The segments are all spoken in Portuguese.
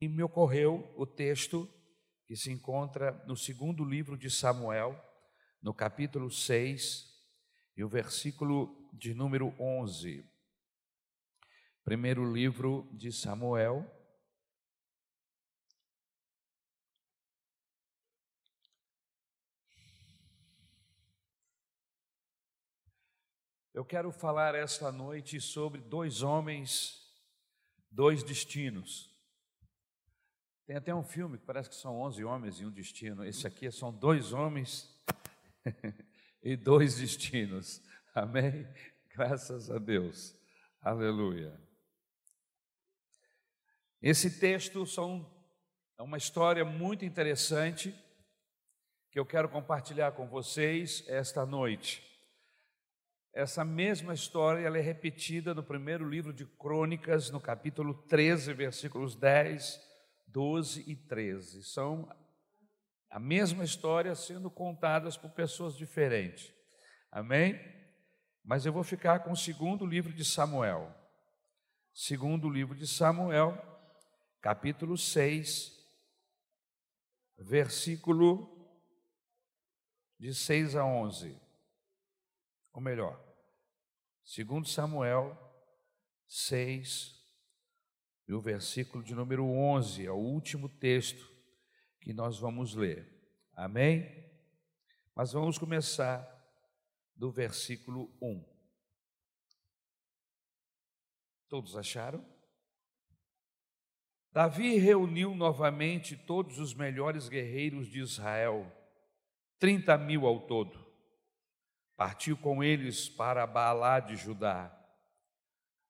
E me ocorreu o texto que se encontra no segundo livro de Samuel, no capítulo 6, e o versículo de número 11. Primeiro livro de Samuel, Eu quero falar esta noite sobre dois homens, dois destinos. Tem até um filme que parece que são 11 homens e um destino. Esse aqui são dois homens e dois destinos. Amém? Graças a Deus. Aleluia. Esse texto são, é uma história muito interessante que eu quero compartilhar com vocês esta noite. Essa mesma história ela é repetida no primeiro livro de Crônicas, no capítulo 13, versículos 10, 12 e 13. São a mesma história sendo contadas por pessoas diferentes. Amém? Mas eu vou ficar com o segundo livro de Samuel. Segundo livro de Samuel, capítulo 6, versículo de 6 a 11 ou melhor, segundo Samuel 6, e o versículo de número 11, é o último texto que nós vamos ler. Amém? Mas vamos começar do versículo 1. Todos acharam? Davi reuniu novamente todos os melhores guerreiros de Israel, 30 mil ao todo partiu com eles para Baalá de Judá,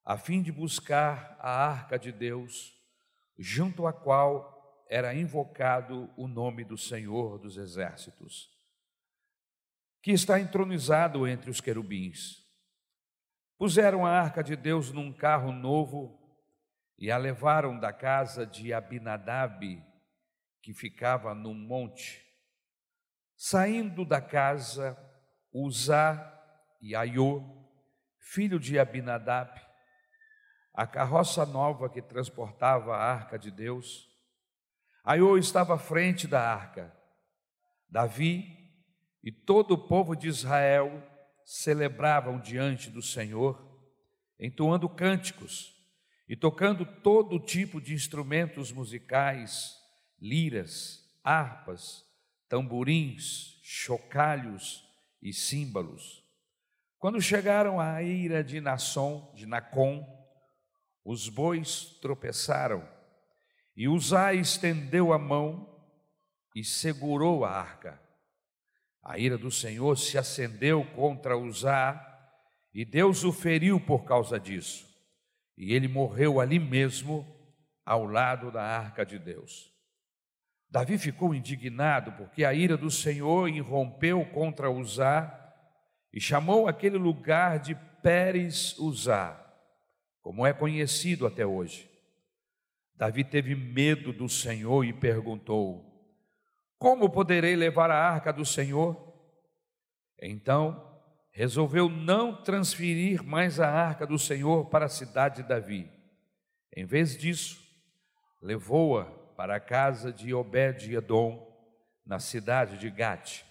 a fim de buscar a arca de Deus, junto à qual era invocado o nome do Senhor dos Exércitos, que está entronizado entre os querubins. Puseram a arca de Deus num carro novo e a levaram da casa de Abinadab, que ficava num monte. Saindo da casa, Uzá e Aiô, filho de Abinadab, a carroça nova que transportava a arca de Deus. Aiô estava à frente da arca. Davi e todo o povo de Israel celebravam diante do Senhor, entoando cânticos e tocando todo tipo de instrumentos musicais, liras, harpas, tamborins, chocalhos, e símbolos. Quando chegaram à ira de Nasson, de Nacon, os bois tropeçaram, e Uzá estendeu a mão e segurou a arca. A ira do Senhor se acendeu contra Uzá, e Deus o feriu por causa disso. E ele morreu ali mesmo, ao lado da arca de Deus. Davi ficou indignado porque a ira do Senhor irrompeu contra Uzá e chamou aquele lugar de Pérez Uzá, como é conhecido até hoje. Davi teve medo do Senhor e perguntou: Como poderei levar a arca do Senhor? Então resolveu não transferir mais a arca do Senhor para a cidade de Davi. Em vez disso, levou-a para a casa de Obed-Edom, na cidade de Gate.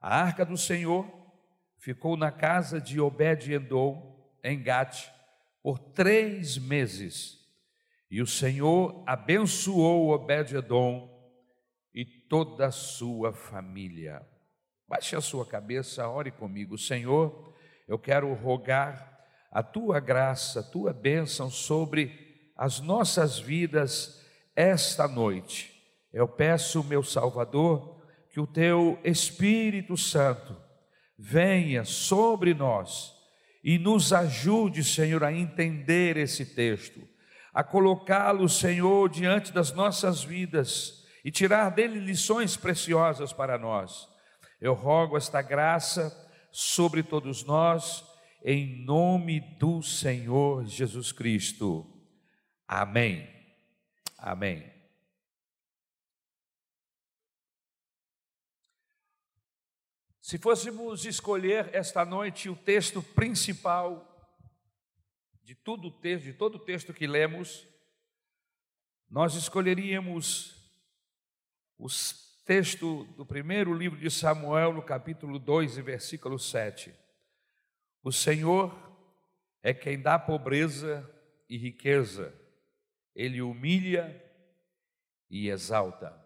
A arca do Senhor ficou na casa de Obed-Edom, em Gate, por três meses. E o Senhor abençoou Obed-Edom e toda a sua família. Baixe a sua cabeça, ore comigo. Senhor, eu quero rogar a tua graça, a tua bênção sobre as nossas vidas esta noite, eu peço, meu Salvador, que o teu Espírito Santo venha sobre nós e nos ajude, Senhor, a entender esse texto, a colocá-lo, Senhor, diante das nossas vidas e tirar dele lições preciosas para nós. Eu rogo esta graça sobre todos nós, em nome do Senhor Jesus Cristo. Amém. Amém. Se fôssemos escolher esta noite o texto principal de tudo o texto, de todo o texto que lemos, nós escolheríamos o texto do primeiro livro de Samuel, no capítulo 2 e versículo 7. O Senhor é quem dá pobreza e riqueza, ele humilha e exalta.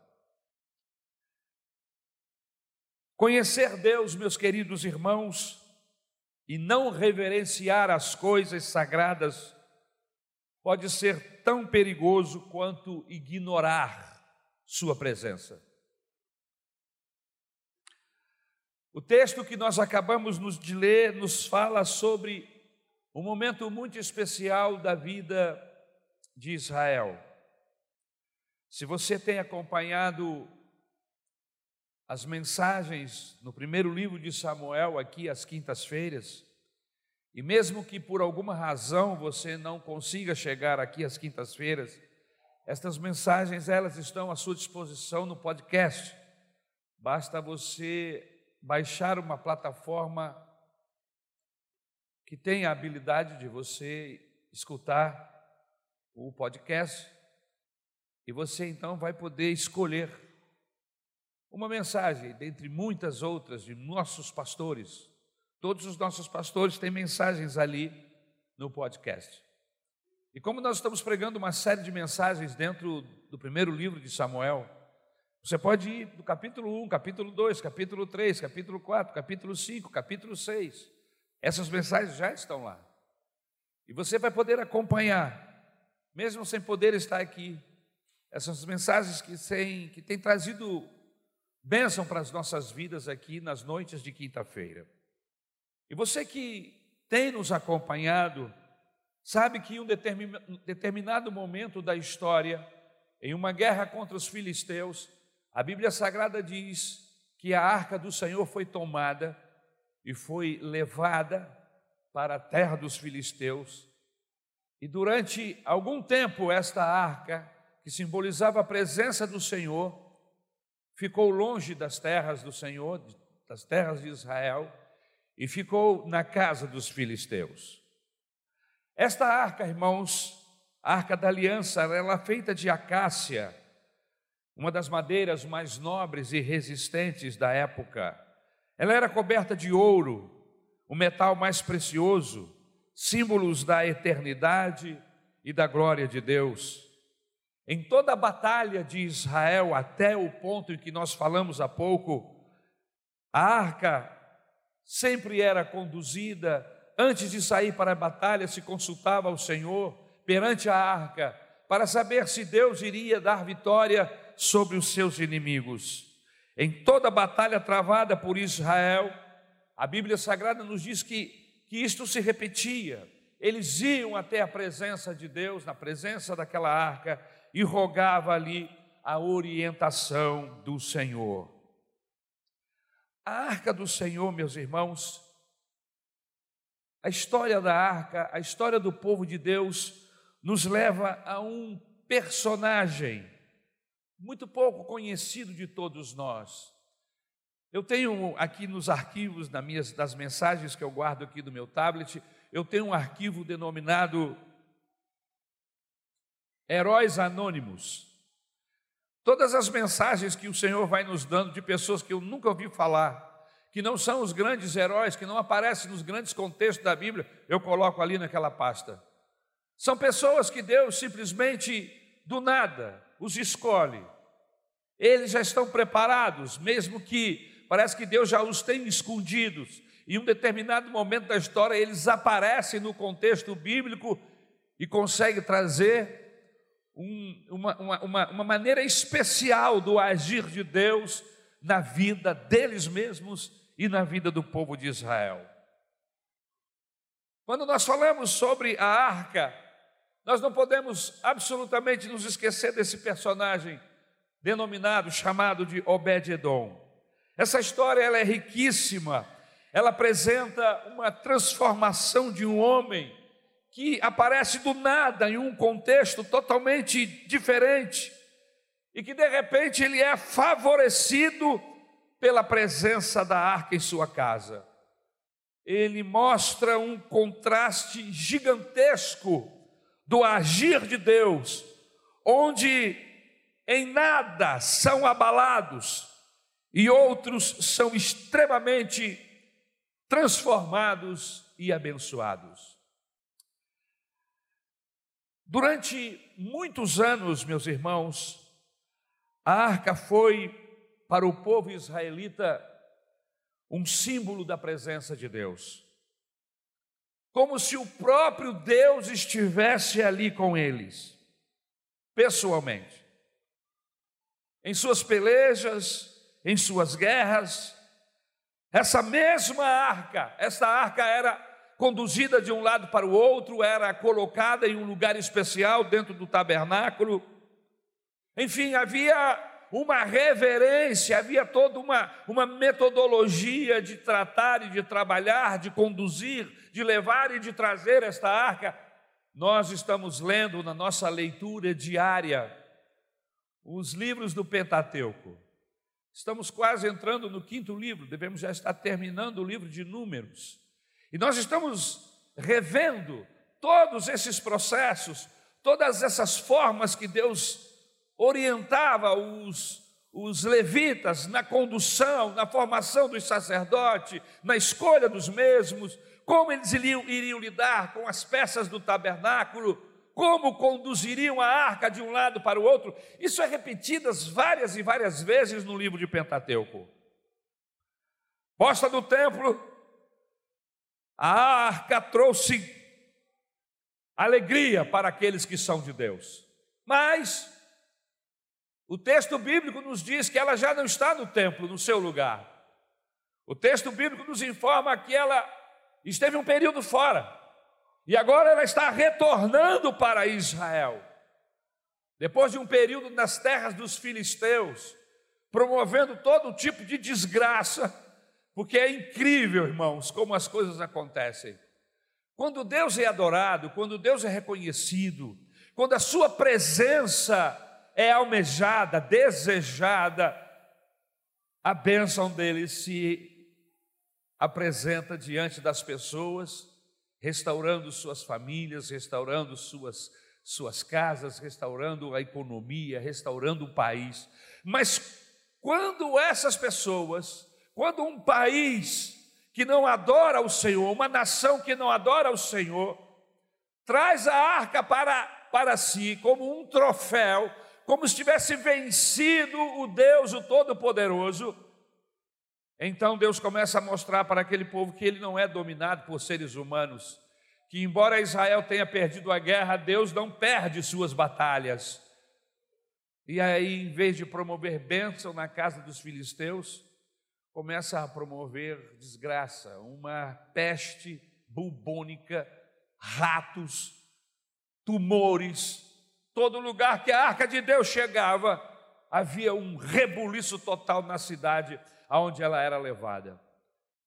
Conhecer Deus, meus queridos irmãos, e não reverenciar as coisas sagradas pode ser tão perigoso quanto ignorar Sua presença. O texto que nós acabamos de ler nos fala sobre um momento muito especial da vida de Israel. Se você tem acompanhado as mensagens no primeiro livro de Samuel, aqui às quintas-feiras, e mesmo que por alguma razão você não consiga chegar aqui às quintas-feiras, estas mensagens elas estão à sua disposição no podcast. Basta você baixar uma plataforma que tenha a habilidade de você escutar o podcast e você então vai poder escolher uma mensagem dentre muitas outras de nossos pastores. Todos os nossos pastores têm mensagens ali no podcast. E como nós estamos pregando uma série de mensagens dentro do primeiro livro de Samuel, você pode ir do capítulo 1, capítulo 2, capítulo 3, capítulo 4, capítulo 5, capítulo 6. Essas mensagens já estão lá. E você vai poder acompanhar, mesmo sem poder estar aqui, essas mensagens que têm, que têm trazido bênção para as nossas vidas aqui nas noites de quinta-feira. E você que tem nos acompanhado, sabe que em um determinado momento da história, em uma guerra contra os filisteus, a Bíblia Sagrada diz que a arca do Senhor foi tomada e foi levada para a terra dos filisteus. E durante algum tempo, esta arca, que simbolizava a presença do Senhor, ficou longe das terras do Senhor, das terras de Israel, e ficou na casa dos filisteus. Esta arca, irmãos, a arca da aliança, ela é feita de acácia, uma das madeiras mais nobres e resistentes da época. Ela era coberta de ouro, o metal mais precioso, símbolos da eternidade e da glória de Deus. Em toda a batalha de Israel, até o ponto em que nós falamos há pouco, a arca sempre era conduzida, antes de sair para a batalha, se consultava ao Senhor perante a arca, para saber se Deus iria dar vitória sobre os seus inimigos. Em toda a batalha travada por Israel, a Bíblia Sagrada nos diz que, que isto se repetia. Eles iam até a presença de Deus, na presença daquela arca, e rogava ali a orientação do Senhor. A arca do Senhor, meus irmãos, a história da arca, a história do povo de Deus, nos leva a um personagem muito pouco conhecido de todos nós. Eu tenho aqui nos arquivos das mensagens que eu guardo aqui do meu tablet, eu tenho um arquivo denominado heróis anônimos. Todas as mensagens que o Senhor vai nos dando de pessoas que eu nunca ouvi falar, que não são os grandes heróis, que não aparecem nos grandes contextos da Bíblia, eu coloco ali naquela pasta. São pessoas que Deus simplesmente do nada os escolhe. Eles já estão preparados, mesmo que parece que Deus já os tem escondidos. Em um determinado momento da história, eles aparecem no contexto bíblico e conseguem trazer um, uma, uma, uma maneira especial do agir de Deus na vida deles mesmos e na vida do povo de Israel. Quando nós falamos sobre a arca, nós não podemos absolutamente nos esquecer desse personagem denominado, chamado de Obed-Edom. Essa história ela é riquíssima, ela apresenta uma transformação de um homem que aparece do nada em um contexto totalmente diferente e que de repente ele é favorecido pela presença da arca em sua casa. Ele mostra um contraste gigantesco do agir de Deus, onde em nada são abalados e outros são extremamente transformados e abençoados. Durante muitos anos, meus irmãos, a arca foi para o povo israelita um símbolo da presença de Deus. Como se o próprio Deus estivesse ali com eles, pessoalmente. Em suas pelejas, em suas guerras, essa mesma arca, essa arca era conduzida de um lado para o outro, era colocada em um lugar especial dentro do tabernáculo. Enfim, havia uma reverência, havia toda uma, uma metodologia de tratar e de trabalhar, de conduzir, de levar e de trazer esta arca. Nós estamos lendo na nossa leitura diária os livros do Pentateuco. Estamos quase entrando no quinto livro, devemos já estar terminando o livro de Números. E nós estamos revendo todos esses processos, todas essas formas que Deus orientava os, os levitas na condução, na formação dos sacerdotes, na escolha dos mesmos, como eles iriam, iriam lidar com as peças do tabernáculo, como conduziriam a arca de um lado para o outro. Isso é repetido várias e várias vezes no livro de Pentateuco. Posta do templo, a arca trouxe alegria para aqueles que são de Deus. Mas o texto bíblico nos diz que ela já não está no templo, no seu lugar. O texto bíblico nos informa que ela esteve um período fora e agora ela está retornando para Israel. Depois de um período nas terras dos filisteus, promovendo todo tipo de desgraça, porque é incrível, irmãos, como as coisas acontecem. Quando Deus é adorado, quando Deus é reconhecido, quando a sua presença é almejada, desejada, a bênção dele se apresenta diante das pessoas, restaurando suas famílias, restaurando suas, suas casas, restaurando a economia, restaurando o país. Mas quando essas pessoas, quando um país que não adora o Senhor, uma nação que não adora o Senhor, traz a arca para, para si como um troféu, como se tivesse vencido o Deus, o Todo-Poderoso. Então Deus começa a mostrar para aquele povo que ele não é dominado por seres humanos, que embora Israel tenha perdido a guerra, Deus não perde suas batalhas. E aí, em vez de promover bênção na casa dos filisteus, começa a promover desgraça, uma peste bubônica, ratos, tumores, Todo lugar que a arca de Deus chegava, havia um rebuliço total na cidade aonde ela era levada.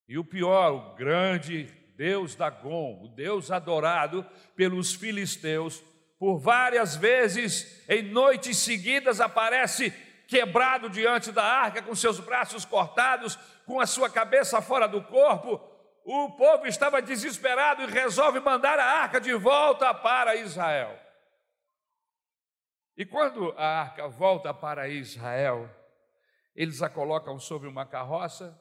E o pior, o grande Deus Dagon, o Deus adorado pelos filisteus, por várias vezes, em noites seguidas, aparece quebrado diante da arca, com seus braços cortados, com a sua cabeça fora do corpo. O povo estava desesperado e resolve mandar a arca de volta para Israel. E quando a arca volta para Israel, eles a colocam sobre uma carroça,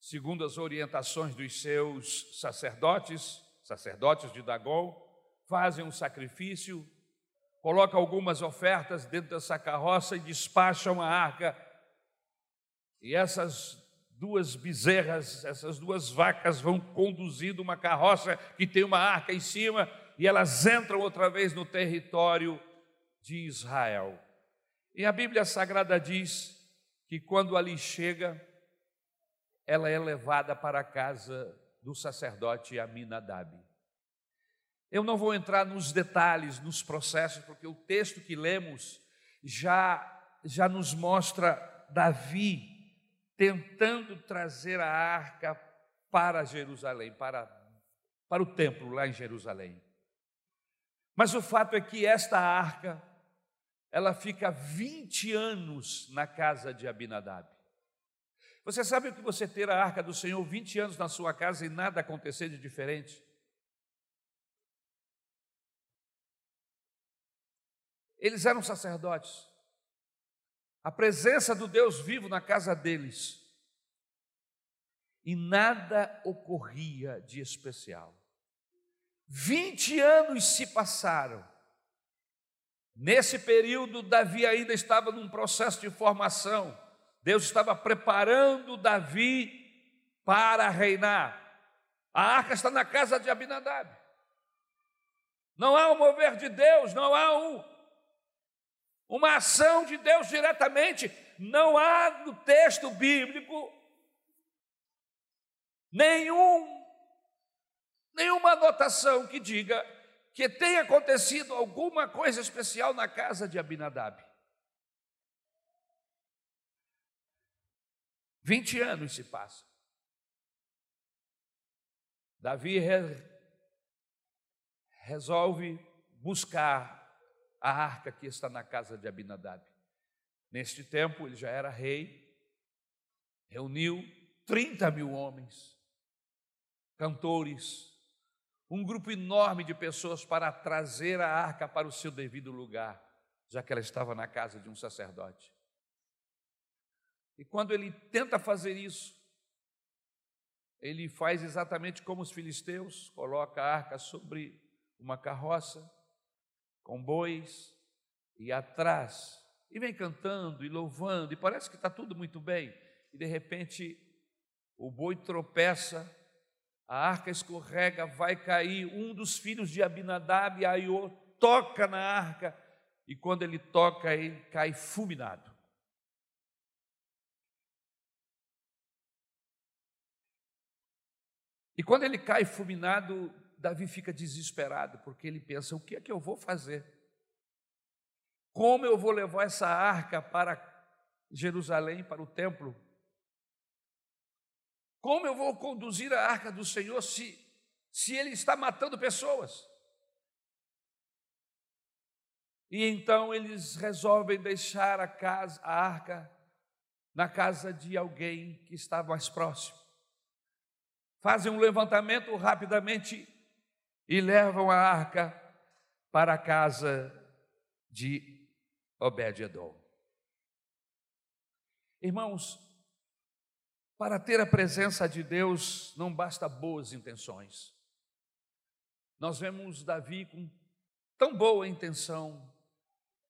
segundo as orientações dos seus sacerdotes, sacerdotes de Dagon, fazem um sacrifício, colocam algumas ofertas dentro dessa carroça e despacham a arca. E essas duas bezerras, essas duas vacas vão conduzindo uma carroça que tem uma arca em cima e elas entram outra vez no território de Israel. E a Bíblia Sagrada diz que quando ali chega, ela é levada para a casa do sacerdote Aminadab. Eu não vou entrar nos detalhes, nos processos, porque o texto que lemos já já nos mostra Davi tentando trazer a arca para Jerusalém, para para o templo lá em Jerusalém. Mas o fato é que esta arca ela fica 20 anos na casa de Abinadab. Você sabe o que você ter a arca do Senhor 20 anos na sua casa e nada acontecer de diferente? Eles eram sacerdotes. A presença do Deus vivo na casa deles. E nada ocorria de especial. 20 anos se passaram. Nesse período, Davi ainda estava num processo de formação. Deus estava preparando Davi para reinar. A arca está na casa de Abinadab. Não há um mover de Deus, não há um, uma ação de Deus diretamente. Não há no texto bíblico nenhum, nenhuma anotação que diga que tenha acontecido alguma coisa especial na casa de Abinadab. 20 anos se passam. Davi re, resolve buscar a arca que está na casa de Abinadab. Neste tempo, ele já era rei, reuniu 30 mil homens, cantores, um grupo enorme de pessoas para trazer a arca para o seu devido lugar, já que ela estava na casa de um sacerdote. E quando ele tenta fazer isso, ele faz exatamente como os filisteus, coloca a arca sobre uma carroça com bois e atrás, e vem cantando e louvando, e parece que está tudo muito bem, e de repente o boi tropeça a arca escorrega, vai cair, um dos filhos de Abinadab, Aiô, toca na arca, e quando ele toca, ele cai fulminado. E quando ele cai fulminado, Davi fica desesperado, porque ele pensa: o que é que eu vou fazer? Como eu vou levar essa arca para Jerusalém, para o templo? Como eu vou conduzir a arca do Senhor se, se ele está matando pessoas? E então eles resolvem deixar a casa, a arca, na casa de alguém que está mais próximo. Fazem um levantamento rapidamente e levam a arca para a casa de Obed-edom. Irmãos, para ter a presença de Deus não basta boas intenções. Nós vemos Davi com tão boa intenção,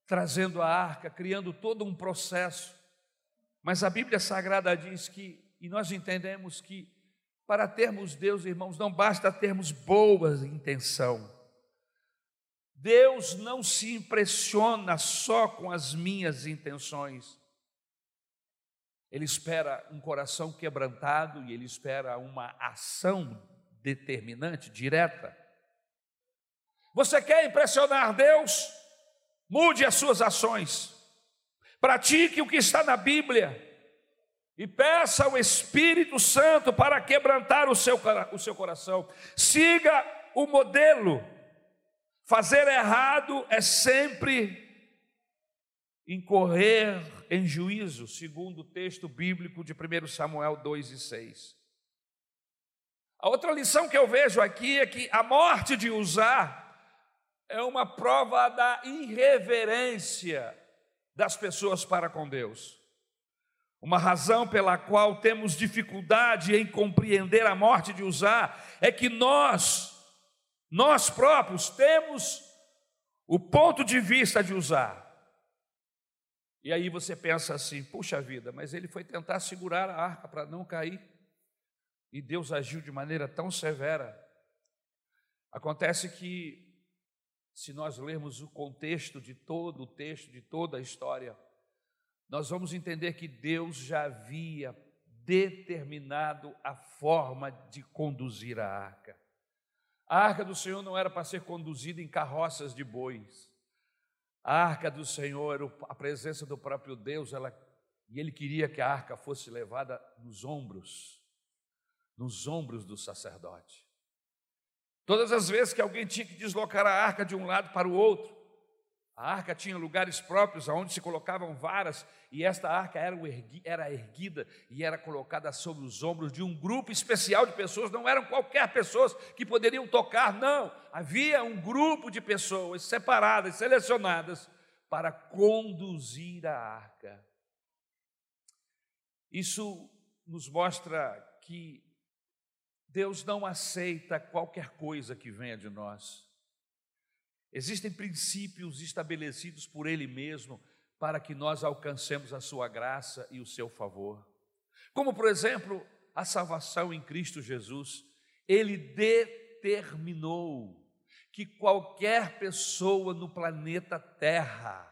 trazendo a arca, criando todo um processo, mas a Bíblia Sagrada diz que, e nós entendemos que, para termos Deus, irmãos, não basta termos boa intenção. Deus não se impressiona só com as minhas intenções. Ele espera um coração quebrantado e ele espera uma ação determinante, direta. Você quer impressionar Deus? Mude as suas ações. Pratique o que está na Bíblia e peça ao Espírito Santo para quebrantar o seu, o seu coração. Siga o modelo. Fazer errado é sempre incorrer em juízo, segundo o texto bíblico de 1 Samuel 2 e 6. A outra lição que eu vejo aqui é que a morte de Uzá é uma prova da irreverência das pessoas para com Deus. Uma razão pela qual temos dificuldade em compreender a morte de Uzá é que nós, nós próprios, temos o ponto de vista de Uzá. E aí você pensa assim: puxa vida, mas ele foi tentar segurar a arca para não cair, e Deus agiu de maneira tão severa. Acontece que, se nós lermos o contexto de todo o texto, de toda a história, nós vamos entender que Deus já havia determinado a forma de conduzir a arca. A arca do Senhor não era para ser conduzida em carroças de bois. A arca do Senhor, a presença do próprio Deus, ela, e ele queria que a arca fosse levada nos ombros, nos ombros do sacerdote. Todas as vezes que alguém tinha que deslocar a arca de um lado para o outro, a arca tinha lugares próprios onde se colocavam varas, e esta arca era, erguida e era colocada sobre os ombros de um grupo especial de pessoas, não eram qualquer pessoas que poderiam tocar, não. Havia um grupo de pessoas separadas, selecionadas, para conduzir a arca. Isso nos mostra que Deus não aceita qualquer coisa que venha de nós. Existem princípios estabelecidos por Ele mesmo para que nós alcancemos a Sua graça e o seu favor. Como, por exemplo, a salvação em Cristo Jesus. Ele determinou que qualquer pessoa no planeta Terra,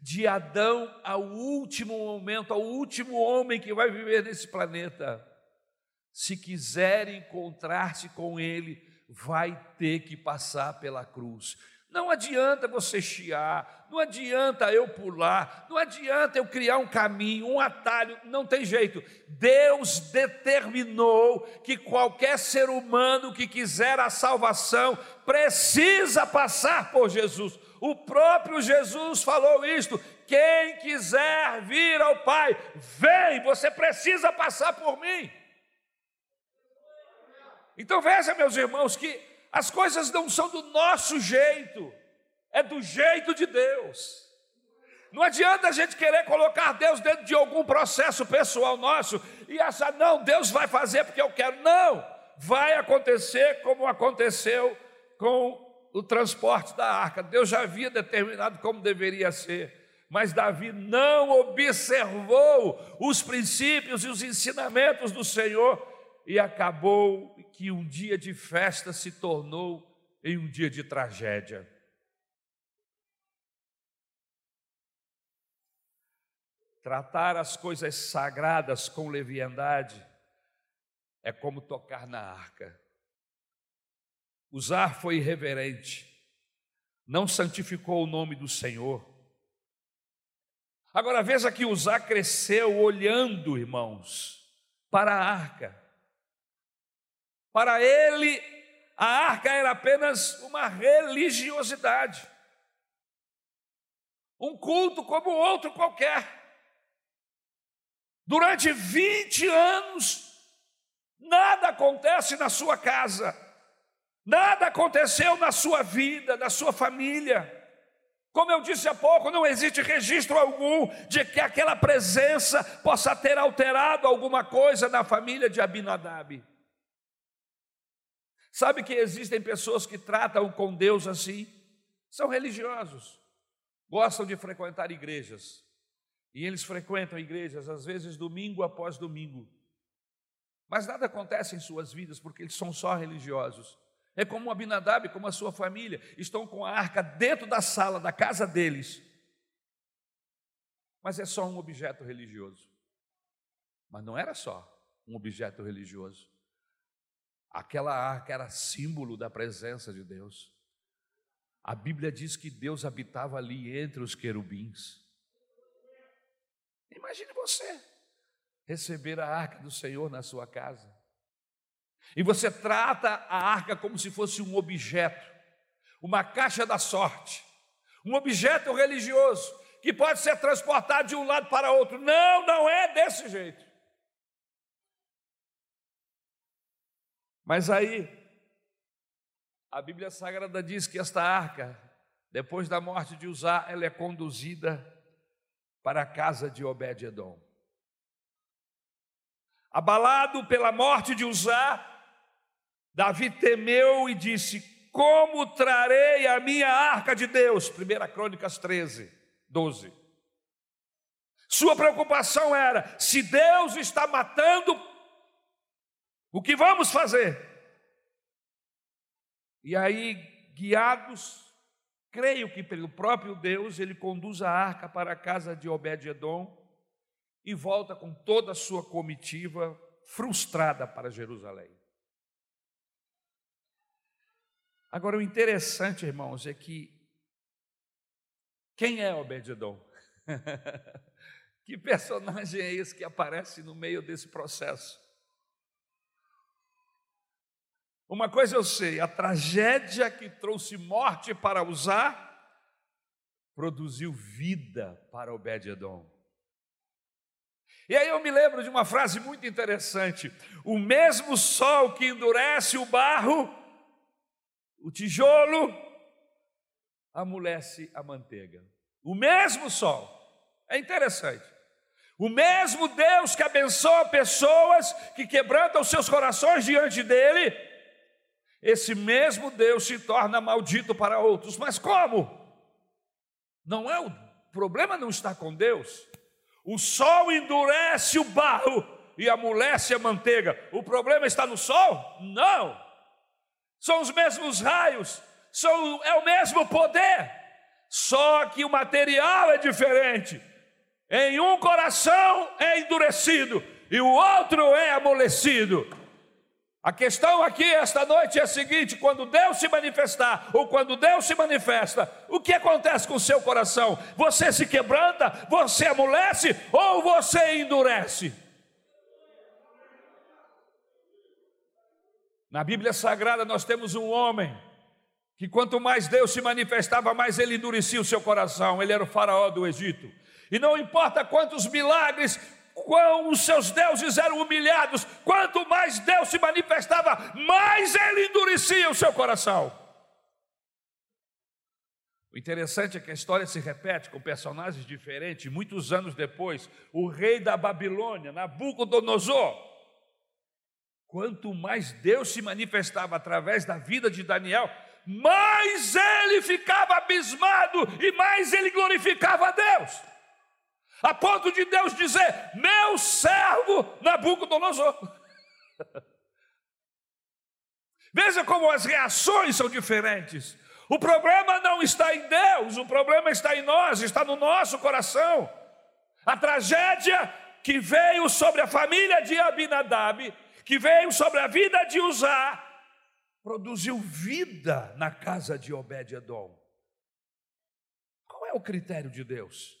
de Adão ao último momento, ao último homem que vai viver nesse planeta, se quiser encontrar-se com Ele, vai ter que passar pela cruz. Não adianta você chiar, não adianta eu pular, não adianta eu criar um caminho, um atalho, não tem jeito. Deus determinou que qualquer ser humano que quiser a salvação precisa passar por Jesus. O próprio Jesus falou isto: quem quiser vir ao Pai, vem, você precisa passar por mim. Então veja, meus irmãos, que as coisas não são do nosso jeito, é do jeito de Deus. Não adianta a gente querer colocar Deus dentro de algum processo pessoal nosso e achar, não, Deus vai fazer porque eu quero. Não, vai acontecer como aconteceu com o transporte da arca. Deus já havia determinado como deveria ser, mas Davi não observou os princípios e os ensinamentos do Senhor e acabou que um dia de festa se tornou em um dia de tragédia. Tratar as coisas sagradas com leviandade é como tocar na arca. Usar foi irreverente, não santificou o nome do Senhor. Agora veja que Usar cresceu olhando, irmãos, para a arca. Para ele, a arca era apenas uma religiosidade, um culto como outro qualquer. Durante 20 anos, nada acontece na sua casa, nada aconteceu na sua vida, na sua família. Como eu disse há pouco, não existe registro algum de que aquela presença possa ter alterado alguma coisa na família de Abinadab. Sabe que existem pessoas que tratam com Deus assim? São religiosos, gostam de frequentar igrejas. E eles frequentam igrejas, às vezes domingo após domingo. Mas nada acontece em suas vidas porque eles são só religiosos. É como Abinadab, como a sua família, estão com a arca dentro da sala da casa deles. Mas é só um objeto religioso. Mas não era só um objeto religioso. Aquela arca era símbolo da presença de Deus. A Bíblia diz que Deus habitava ali entre os querubins. Imagine você receber a arca do Senhor na sua casa. E você trata a arca como se fosse um objeto, uma caixa da sorte, um objeto religioso que pode ser transportado de um lado para outro. Não, não é desse jeito. Mas aí, a Bíblia Sagrada diz que esta arca, depois da morte de Uzá, ela é conduzida para a casa de Obed-Edom. Abalado pela morte de Uzá, Davi temeu e disse: Como trarei a minha arca de Deus? 1 Crônicas 13, 12. Sua preocupação era: se Deus está matando o que vamos fazer? E aí, guiados, creio que pelo próprio Deus, ele conduz a arca para a casa de Obed-Edom e volta com toda a sua comitiva frustrada para Jerusalém. Agora, o interessante, irmãos, é que quem é Obed-Edom? que personagem é esse que aparece no meio desse processo? Uma coisa eu sei: a tragédia que trouxe morte para usar produziu vida para Obed-Edom. E aí eu me lembro de uma frase muito interessante: o mesmo sol que endurece o barro, o tijolo, amolece a manteiga. O mesmo sol. É interessante. O mesmo Deus que abençoa pessoas que quebrantam seus corações diante dele, esse mesmo Deus se torna maldito para outros. Mas como? Não é o problema não está com Deus. O sol endurece o barro e amolece a manteiga. O problema está no sol? Não. São os mesmos raios, são, é o mesmo poder, só que o material é diferente. Em um coração é endurecido e o outro é amolecido. A questão aqui esta noite é a seguinte: quando Deus se manifestar, ou quando Deus se manifesta, o que acontece com o seu coração? Você se quebranta, você amolece ou você endurece? Na Bíblia Sagrada nós temos um homem que quanto mais Deus se manifestava, mais ele endurecia o seu coração. Ele era o faraó do Egito. E não importa quantos milagres, os seus deuses eram humilhados, quanto mais Deus se manifestava, mais ele endurecia o seu coração. O interessante é que a história se repete com personagens diferentes. Muitos anos depois, o rei da Babilônia, Nabucodonosor, quanto mais Deus se manifestava através da vida de Daniel, mais ele ficava abismado e mais ele glorificava a Deus a ponto de Deus dizer: Meu servo Nabucodonosor. Veja como as reações são diferentes. O problema não está em Deus, o problema está em nós, está no nosso coração. A tragédia que veio sobre a família de Abinadab, que veio sobre a vida de Uzá, produziu vida na casa de Obed-Edom. Qual é o critério de Deus?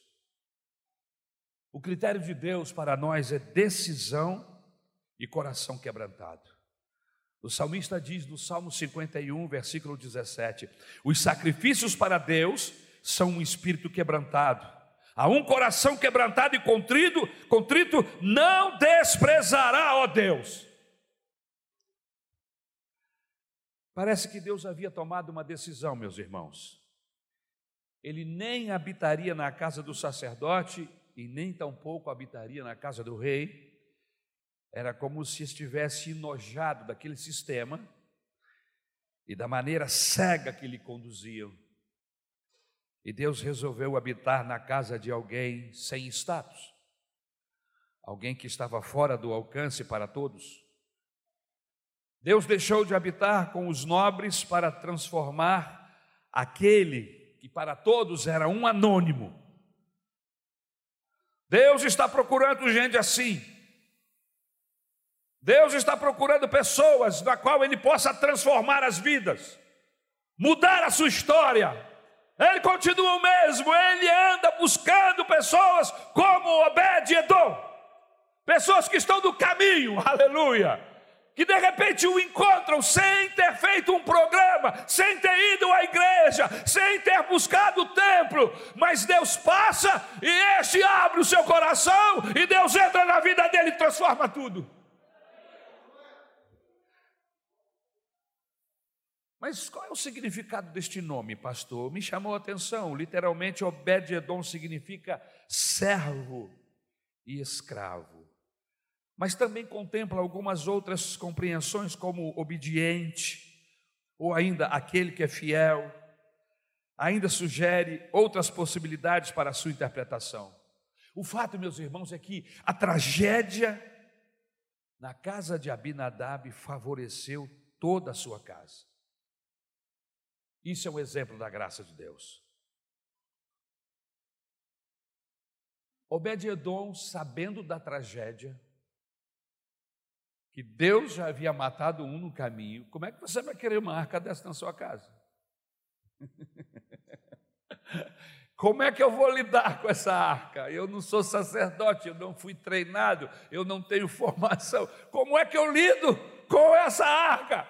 O critério de Deus para nós é decisão e coração quebrantado. O salmista diz no Salmo 51, versículo 17: Os sacrifícios para Deus são um espírito quebrantado. A um coração quebrantado e contrito, contrito não desprezará, ó Deus. Parece que Deus havia tomado uma decisão, meus irmãos. Ele nem habitaria na casa do sacerdote e nem tampouco habitaria na casa do rei, era como se estivesse enojado daquele sistema e da maneira cega que lhe conduziam. E Deus resolveu habitar na casa de alguém sem status, alguém que estava fora do alcance para todos. Deus deixou de habitar com os nobres para transformar aquele que para todos era um anônimo Deus está procurando gente assim. Deus está procurando pessoas na qual Ele possa transformar as vidas, mudar a sua história. Ele continua o mesmo, ele anda buscando pessoas como Obed-Edom, pessoas que estão no caminho, aleluia que de repente o encontram sem ter feito um programa, sem ter ido à igreja, sem ter buscado o templo, mas Deus passa e este abre o seu coração e Deus entra na vida dele e transforma tudo. Mas qual é o significado deste nome, pastor? Me chamou a atenção. Literalmente, Obed-Edom significa servo e escravo mas também contempla algumas outras compreensões, como obediente, ou ainda aquele que é fiel. Ainda sugere outras possibilidades para a sua interpretação. O fato, meus irmãos, é que a tragédia na casa de Abinadab favoreceu toda a sua casa. Isso é um exemplo da graça de Deus. Obed-Edom, sabendo da tragédia, que Deus já havia matado um no caminho, como é que você vai querer uma arca dessa na sua casa? Como é que eu vou lidar com essa arca? Eu não sou sacerdote, eu não fui treinado, eu não tenho formação. Como é que eu lido com essa arca?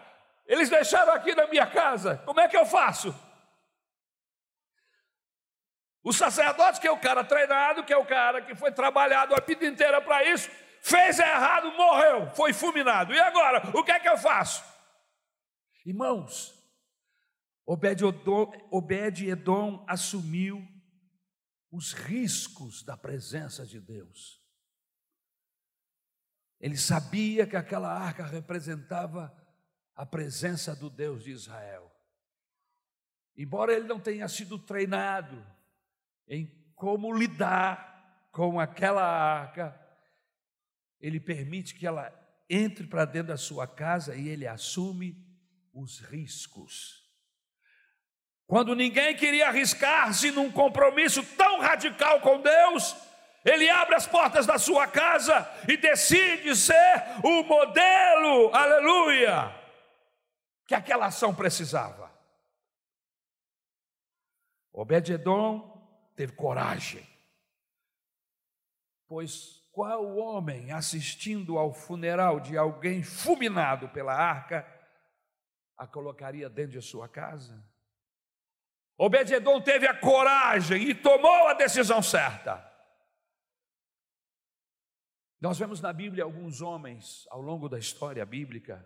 Eles deixaram aqui na minha casa, como é que eu faço? O sacerdote, que é o cara treinado, que é o cara que foi trabalhado a vida inteira para isso, fez errado, morreu, foi fulminado. E agora, o que é que eu faço? Irmãos, Obed-Edom Obed assumiu os riscos da presença de Deus. Ele sabia que aquela arca representava a presença do Deus de Israel. Embora ele não tenha sido treinado em como lidar com aquela arca, ele permite que ela entre para dentro da sua casa e ele assume os riscos. Quando ninguém queria arriscar-se num compromisso tão radical com Deus, ele abre as portas da sua casa e decide ser o modelo, aleluia, que aquela ação precisava. Obed-Edom teve coragem, pois qual homem assistindo ao funeral de alguém fulminado pela arca a colocaria dentro de sua casa? Obed-Edom teve a coragem e tomou a decisão certa. Nós vemos na Bíblia alguns homens, ao longo da história bíblica,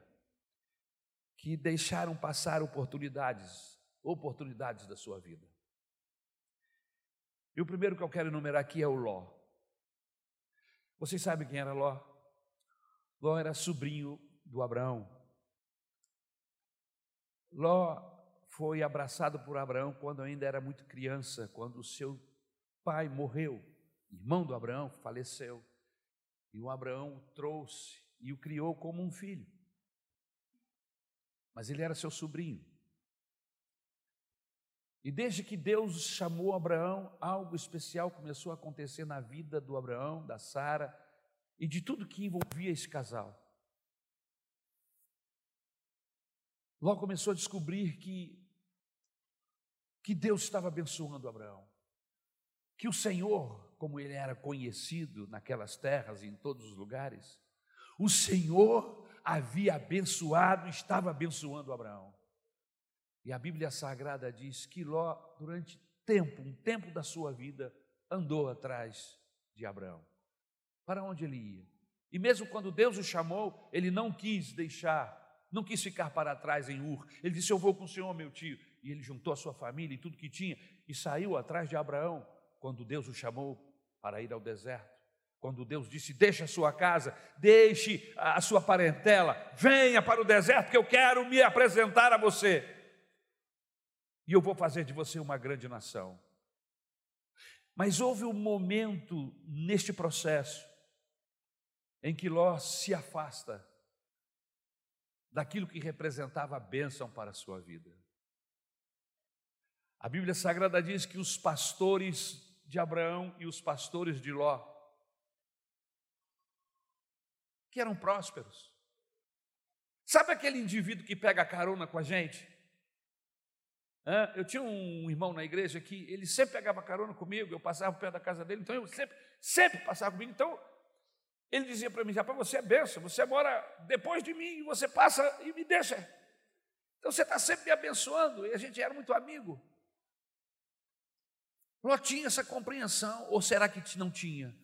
que deixaram passar oportunidades, oportunidades da sua vida. E o primeiro que eu quero enumerar aqui é o Ló. Vocês sabem quem era Ló? Ló era sobrinho do Abraão. Ló foi abraçado por Abraão quando ainda era muito criança, quando o seu pai morreu, irmão do Abraão faleceu. E o Abraão o trouxe e o criou como um filho. Mas ele era seu sobrinho. E desde que Deus chamou Abraão, algo especial começou a acontecer na vida do Abraão, da Sara e de tudo que envolvia esse casal. Logo começou a descobrir que que Deus estava abençoando Abraão, que o Senhor, como ele era conhecido naquelas terras e em todos os lugares, o Senhor havia abençoado, estava abençoando Abraão. E a Bíblia Sagrada diz que Ló, durante tempo, um tempo da sua vida, andou atrás de Abraão. Para onde ele ia? E mesmo quando Deus o chamou, ele não quis deixar, não quis ficar para trás em Ur. Ele disse: Eu vou com o Senhor, meu tio e ele juntou a sua família e tudo que tinha e saiu atrás de Abraão quando Deus o chamou para ir ao deserto. Quando Deus disse: Deixe a sua casa, deixe a sua parentela, venha para o deserto que eu quero me apresentar a você. E eu vou fazer de você uma grande nação. Mas houve um momento neste processo em que Ló se afasta daquilo que representava a bênção para a sua vida. A Bíblia Sagrada diz que os pastores de Abraão e os pastores de Ló, que eram prósperos. Sabe aquele indivíduo que pega carona com a gente? Eu tinha um irmão na igreja que ele sempre pegava carona comigo, eu passava perto da casa dele, então eu sempre, sempre passava comigo. Então ele dizia para mim: Rapaz, você é benção, você mora depois de mim, você passa e me deixa. Então você está sempre me abençoando, e a gente era muito amigo. Ló tinha essa compreensão, ou será que não tinha?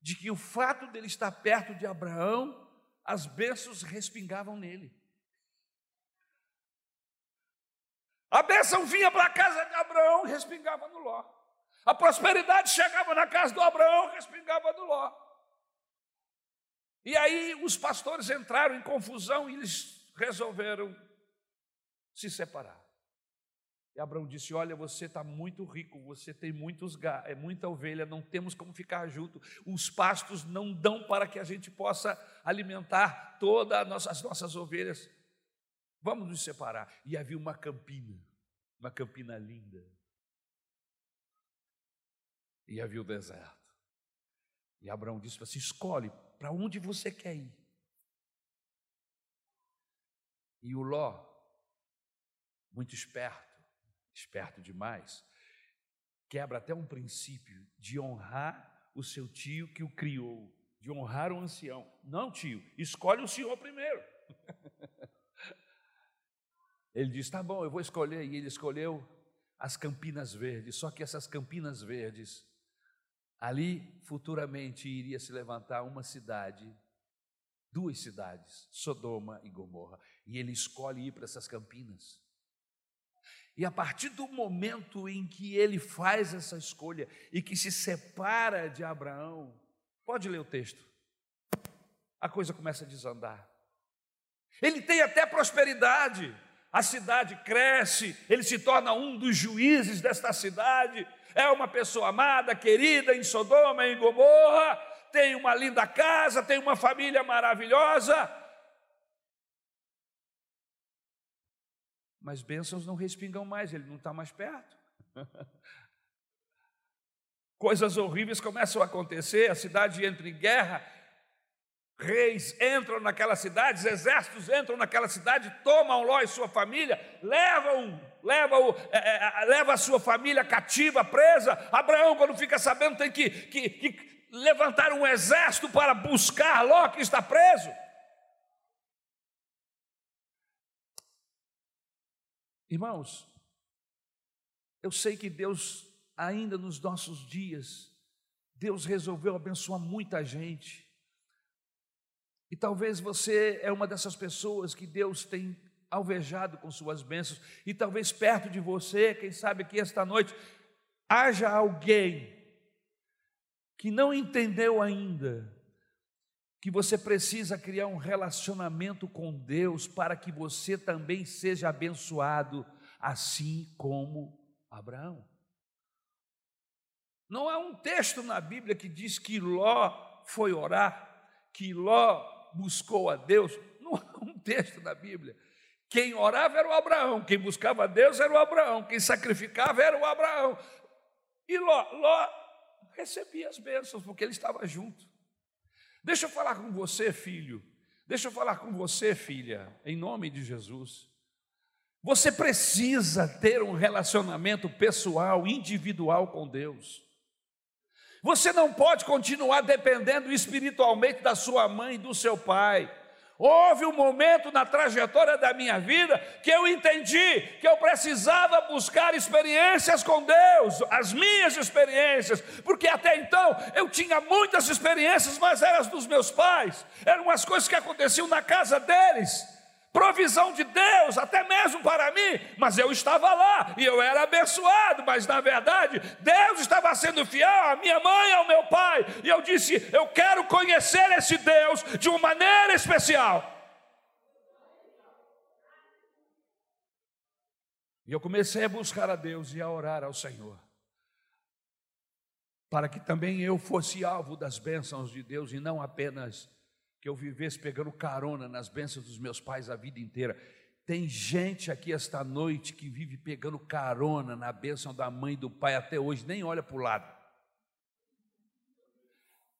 De que o fato dele estar perto de Abraão, as bênçãos respingavam nele. A bênção vinha para a casa de Abraão e respingava no Ló. A prosperidade chegava na casa do Abraão e respingava no Ló. E aí os pastores entraram em confusão e eles resolveram se separar. E Abraão disse: Olha, você está muito rico, você tem muitos é muita ovelha, não temos como ficar junto. Os pastos não dão para que a gente possa alimentar todas as nossas ovelhas. Vamos nos separar. E havia uma campina, uma campina linda. E havia o deserto. E Abraão disse assim: Escolhe para onde você quer ir. E o Ló, muito esperto, esperto demais, quebra até um princípio de honrar o seu tio que o criou, de honrar o ancião. Não, tio, escolhe o senhor primeiro. Ele diz: tá bom, eu vou escolher. E ele escolheu as Campinas Verdes. Só que essas Campinas Verdes, ali futuramente iria se levantar uma cidade, duas cidades, Sodoma e Gomorra. E ele escolhe ir para essas Campinas. E a partir do momento em que ele faz essa escolha e que se separa de Abraão, pode ler o texto, a coisa começa a desandar. Ele tem até prosperidade, a cidade cresce, ele se torna um dos juízes desta cidade, é uma pessoa amada, querida em Sodoma, em Gomorra, tem uma linda casa, tem uma família maravilhosa. Mas bênçãos não respingam mais, ele não está mais perto. Coisas horríveis começam a acontecer, a cidade entra em guerra, reis entram naquela cidade, exércitos entram naquela cidade, tomam Ló e sua família, levam, levam, é, é, leva a sua família cativa, presa. Abraão, quando fica sabendo, tem que, que, que levantar um exército para buscar Ló que está preso. Irmãos, eu sei que Deus, ainda nos nossos dias, Deus resolveu abençoar muita gente. E talvez você é uma dessas pessoas que Deus tem alvejado com suas bênçãos, e talvez perto de você, quem sabe aqui esta noite, haja alguém que não entendeu ainda que você precisa criar um relacionamento com Deus para que você também seja abençoado, assim como Abraão. Não há um texto na Bíblia que diz que Ló foi orar, que Ló buscou a Deus, não há um texto na Bíblia. Quem orava era o Abraão, quem buscava a Deus era o Abraão, quem sacrificava era o Abraão. E Ló, Ló recebia as bênçãos, porque ele estava junto. Deixa eu falar com você, filho. Deixa eu falar com você, filha, em nome de Jesus. Você precisa ter um relacionamento pessoal, individual com Deus. Você não pode continuar dependendo espiritualmente da sua mãe e do seu pai. Houve um momento na trajetória da minha vida que eu entendi que eu precisava buscar experiências com Deus, as minhas experiências, porque até então eu tinha muitas experiências, mas eram as dos meus pais, eram as coisas que aconteciam na casa deles provisão de Deus, até mesmo para mim, mas eu estava lá e eu era abençoado, mas na verdade Deus estava sendo fiel à minha mãe e ao meu pai, e eu disse: Eu quero conhecer esse Deus de uma maneira especial. E eu comecei a buscar a Deus e a orar ao Senhor, para que também eu fosse alvo das bênçãos de Deus e não apenas que eu vivesse pegando carona nas bênçãos dos meus pais a vida inteira. Tem gente aqui esta noite que vive pegando carona na bênção da mãe e do pai até hoje, nem olha para o lado.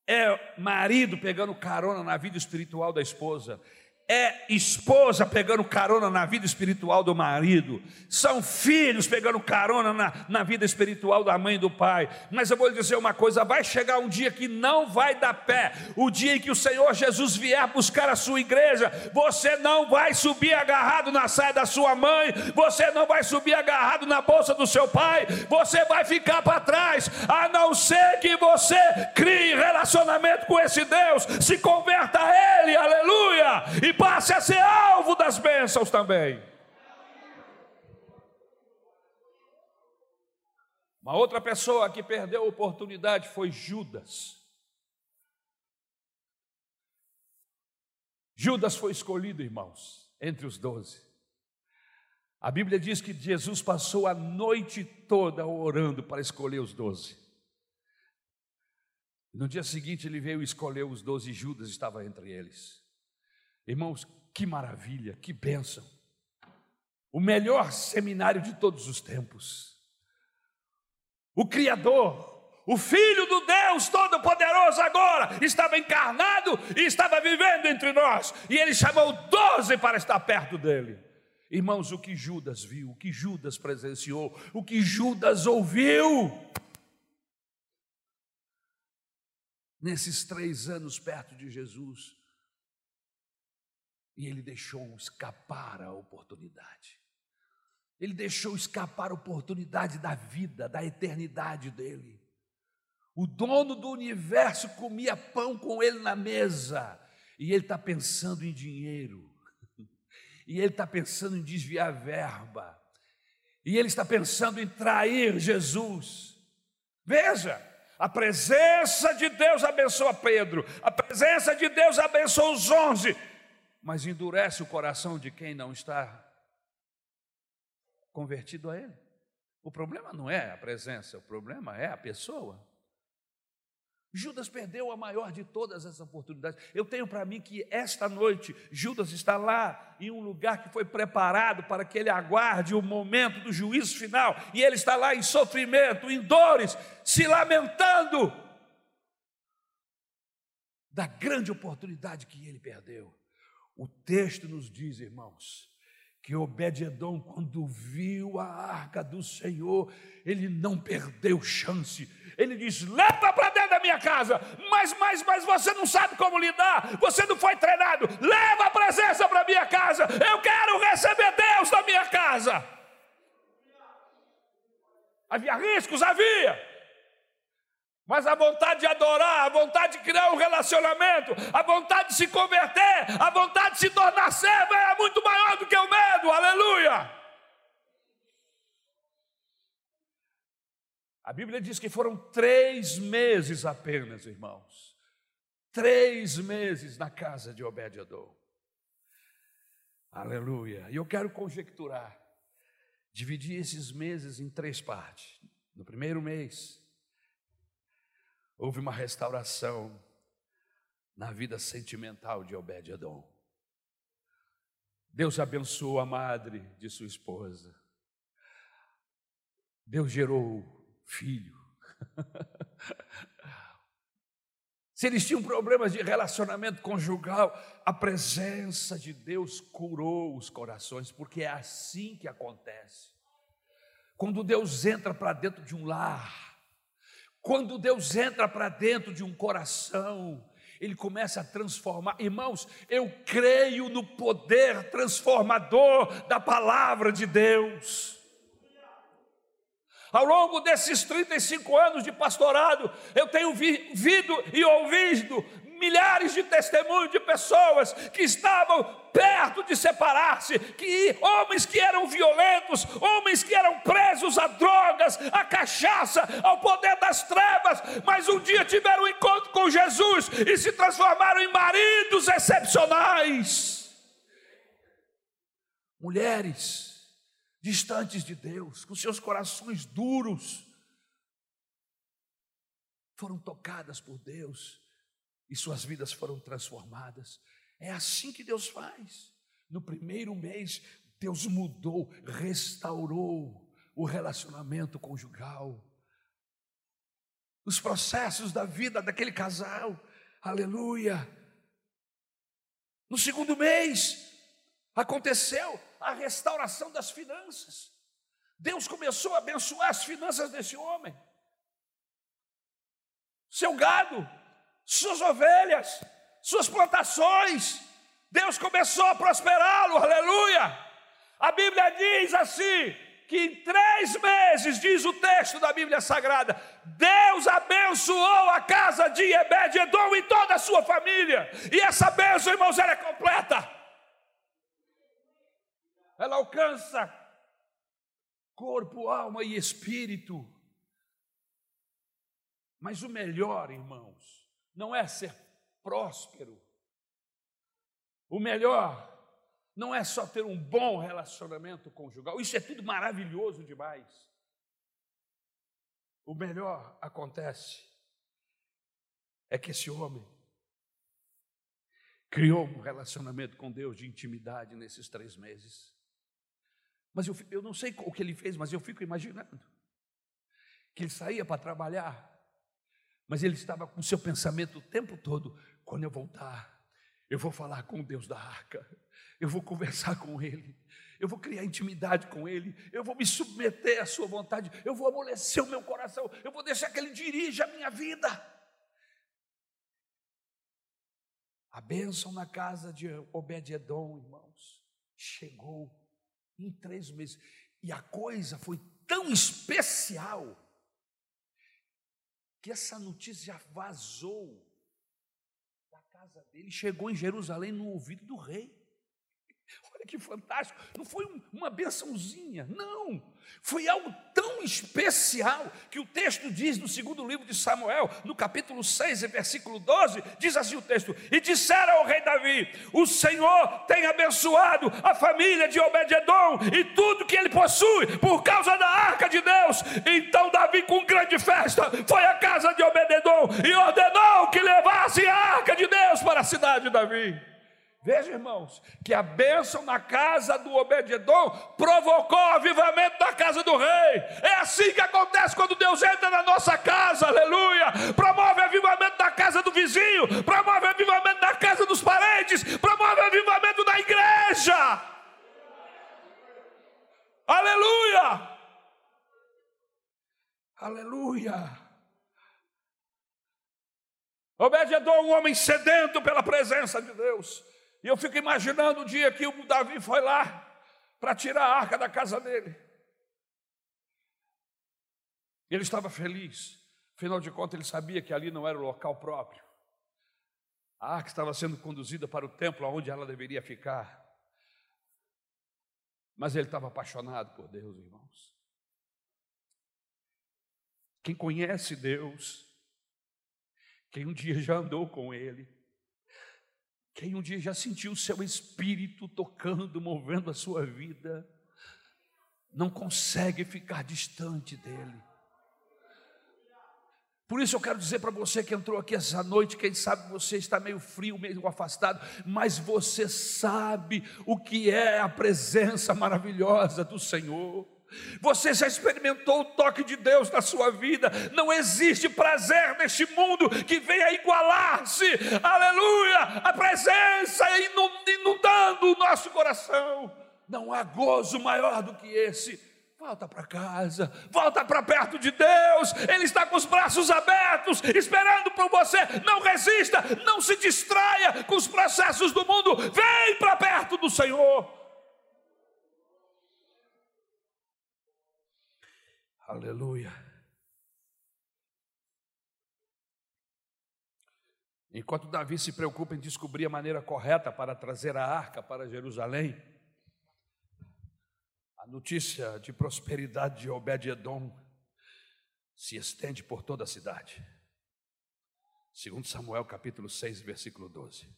É marido pegando carona na vida espiritual da esposa, é esposa pegando carona na vida espiritual do marido, são filhos pegando carona na, na vida espiritual da mãe e do pai. Mas eu vou lhe dizer uma coisa: vai chegar um dia que não vai dar pé, o dia em que o Senhor Jesus vier buscar a sua igreja, você não vai subir agarrado na saia da sua mãe, você não vai subir agarrado na bolsa do seu pai, você vai ficar para trás, a não ser que você crie relacionamento com esse Deus, se converta a Ele, aleluia, e passe a ser alvo das bênçãos também. Uma outra pessoa que perdeu a oportunidade foi Judas. Judas foi escolhido, irmãos, entre os doze. A Bíblia diz que Jesus passou a noite toda orando para escolher os doze. No dia seguinte, ele veio escolher os doze, Judas estava entre eles. Irmãos, que maravilha, que bênção. O melhor seminário de todos os tempos. O Criador, o Filho do Deus Todo-Poderoso agora estava encarnado e estava vivendo entre nós. E ele chamou doze para estar perto dele. Irmãos, o que Judas viu, o que Judas presenciou, o que Judas ouviu. Nesses três anos perto de Jesus, e ele deixou escapar a oportunidade. Ele deixou escapar a oportunidade da vida, da eternidade dele. O dono do universo comia pão com ele na mesa, e ele está pensando em dinheiro, e ele está pensando em desviar verba, E ele está pensando em trair Jesus. Veja, a presença de Deus abençoa Pedro, a presença de Deus abençoa os onze, mas endurece o coração de quem não está convertido a Ele. O problema não é a presença, o problema é a pessoa. Judas perdeu a maior de todas as oportunidades. Eu tenho para mim que esta noite Judas está lá em um lugar que foi preparado para que ele aguarde o momento do juízo final, e ele está lá em sofrimento, em dores, se lamentando da grande oportunidade que ele perdeu. O texto nos diz, irmãos, que Obed-edom, quando viu a arca do Senhor, ele não perdeu chance. Ele diz: leva para dentro da minha casa, mas, mas, mas você não sabe como lidar, você não foi treinado, leva a presença para minha casa, eu quero receber Deus na minha casa. Havia riscos? Havia. Mas a vontade de adorar, a vontade de criar um relacionamento, a vontade de se converter, a vontade de se tornar servo é muito maior do que o medo, aleluia. A Bíblia diz que foram três meses apenas, irmãos. Três meses na casa de Obed-Edom. Aleluia. E eu quero conjecturar, dividir esses meses em três partes. No primeiro mês, houve uma restauração na vida sentimental de Obed-Edom. Deus abençoou a madre de sua esposa. Deus gerou filho. Se eles tinham problemas de relacionamento conjugal, a presença de Deus curou os corações, porque é assim que acontece. Quando Deus entra para dentro de um lar, quando Deus entra para dentro de um coração, ele começa a transformar. Irmãos, eu creio no poder transformador da palavra de Deus. Ao longo desses 35 anos de pastorado, eu tenho visto e ouvido milhares de testemunhos de pessoas que estavam perto de separar-se, que homens que eram violentos, homens que eram presos a drogas, a cachaça, ao poder das trevas, mas um dia tiveram um encontro com Jesus e se transformaram em maridos excepcionais. Mulheres distantes de Deus, com seus corações duros, foram tocadas por Deus e suas vidas foram transformadas. É assim que Deus faz. No primeiro mês, Deus mudou, restaurou o relacionamento conjugal, os processos da vida daquele casal, aleluia. No segundo mês, aconteceu a restauração das finanças. Deus começou a abençoar as finanças desse homem. Seu gado suas ovelhas, suas plantações. Deus começou a prosperá-lo, aleluia. A Bíblia diz assim: que em três meses, diz o texto da Bíblia Sagrada, Deus abençoou a casa de Ebed-Edom e toda a sua família, e essa bênção, irmãos, ela é completa, ela alcança corpo, alma e espírito, mas o melhor, irmãos, não é ser próspero. O melhor não é só ter um bom relacionamento conjugal, isso é tudo maravilhoso demais. O melhor acontece é que esse homem criou um relacionamento com Deus de intimidade nesses três meses. Mas eu, eu não sei o que ele fez, mas eu fico imaginando que ele saía para trabalhar mas ele estava com seu pensamento o tempo todo: quando eu voltar, eu vou falar com o Deus da arca, eu vou conversar com Ele, eu vou criar intimidade com Ele, eu vou me submeter à Sua vontade, eu vou amolecer o meu coração, eu vou deixar que Ele dirija a minha vida. A bênção na casa de Obed-Edom, irmãos, chegou em três meses, e a coisa foi tão especial que essa notícia vazou da casa dele, chegou em Jerusalém no ouvido do rei. Que fantástico. Não foi uma bençãozinha, não. Foi algo tão especial que o texto diz no segundo livro de Samuel, no capítulo 6, versículo 12, diz assim o texto: E disseram ao rei Davi: O Senhor tem abençoado a família de Obed-Edom e tudo que ele possui por causa da arca de Deus. Então Davi, com grande festa, foi à casa de Obed-Edom e ordenou que levasse a arca de Deus para a cidade de Davi. Veja, irmãos, que a bênção na casa do Obededon provocou o avivamento da casa do rei. É assim que acontece quando Deus entra na nossa casa, aleluia. Promove o avivamento da casa do vizinho, promove o avivamento da casa dos parentes, promove o avivamento da igreja. Aleluia! Aleluia! Obededon, um homem sedento pela presença de Deus e eu fico imaginando o dia que o Davi foi lá para tirar a arca da casa dele. Ele estava feliz, afinal de contas, ele sabia que ali não era o local próprio. A arca estava sendo conduzida para o templo onde ela deveria ficar. Mas ele estava apaixonado por Deus, irmãos. Quem conhece Deus, quem um dia já andou com Ele, quem um dia já sentiu o seu espírito tocando, movendo a sua vida, não consegue ficar distante dele. Por isso eu quero dizer para você que entrou aqui essa noite, quem sabe você está meio frio, meio afastado, mas você sabe o que é a presença maravilhosa do Senhor. Você já experimentou o toque de Deus na sua vida. Não existe prazer neste mundo que venha igualar-se, aleluia, a presença inundando o nosso coração. Não há gozo maior do que esse. Volta para casa, volta para perto de Deus, Ele está com os braços abertos, esperando por você. Não resista, não se distraia com os processos do mundo, vem para perto do Senhor. Aleluia. Enquanto Davi se preocupa em descobrir a maneira correta para trazer a arca para Jerusalém, a notícia de prosperidade de Obed-Edom se estende por toda a cidade. Segundo Samuel capítulo 6, versículo 12.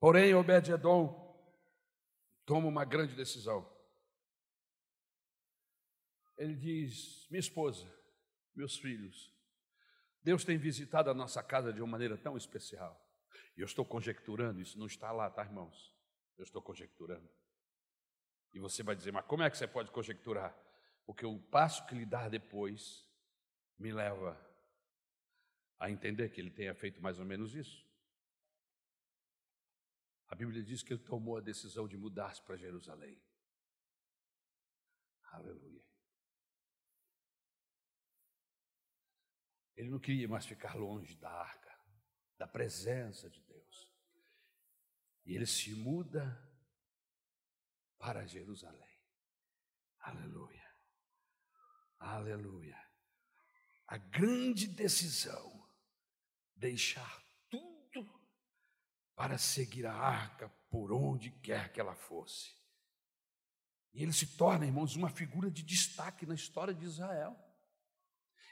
Porém, Obed-Edom toma uma grande decisão. Ele diz: Minha esposa, meus filhos, Deus tem visitado a nossa casa de uma maneira tão especial. E eu estou conjecturando, isso não está lá, tá, irmãos? Eu estou conjecturando. E você vai dizer, mas como é que você pode conjecturar? Porque o passo que lhe dar depois me leva a entender que ele tenha feito mais ou menos isso. A Bíblia diz que ele tomou a decisão de mudar-se para Jerusalém. Aleluia. Ele não queria mais ficar longe da arca, da presença de Deus. E ele se muda para Jerusalém. Aleluia. Aleluia. A grande decisão, deixar tudo para seguir a arca por onde quer que ela fosse. E ele se torna, irmãos, uma figura de destaque na história de Israel.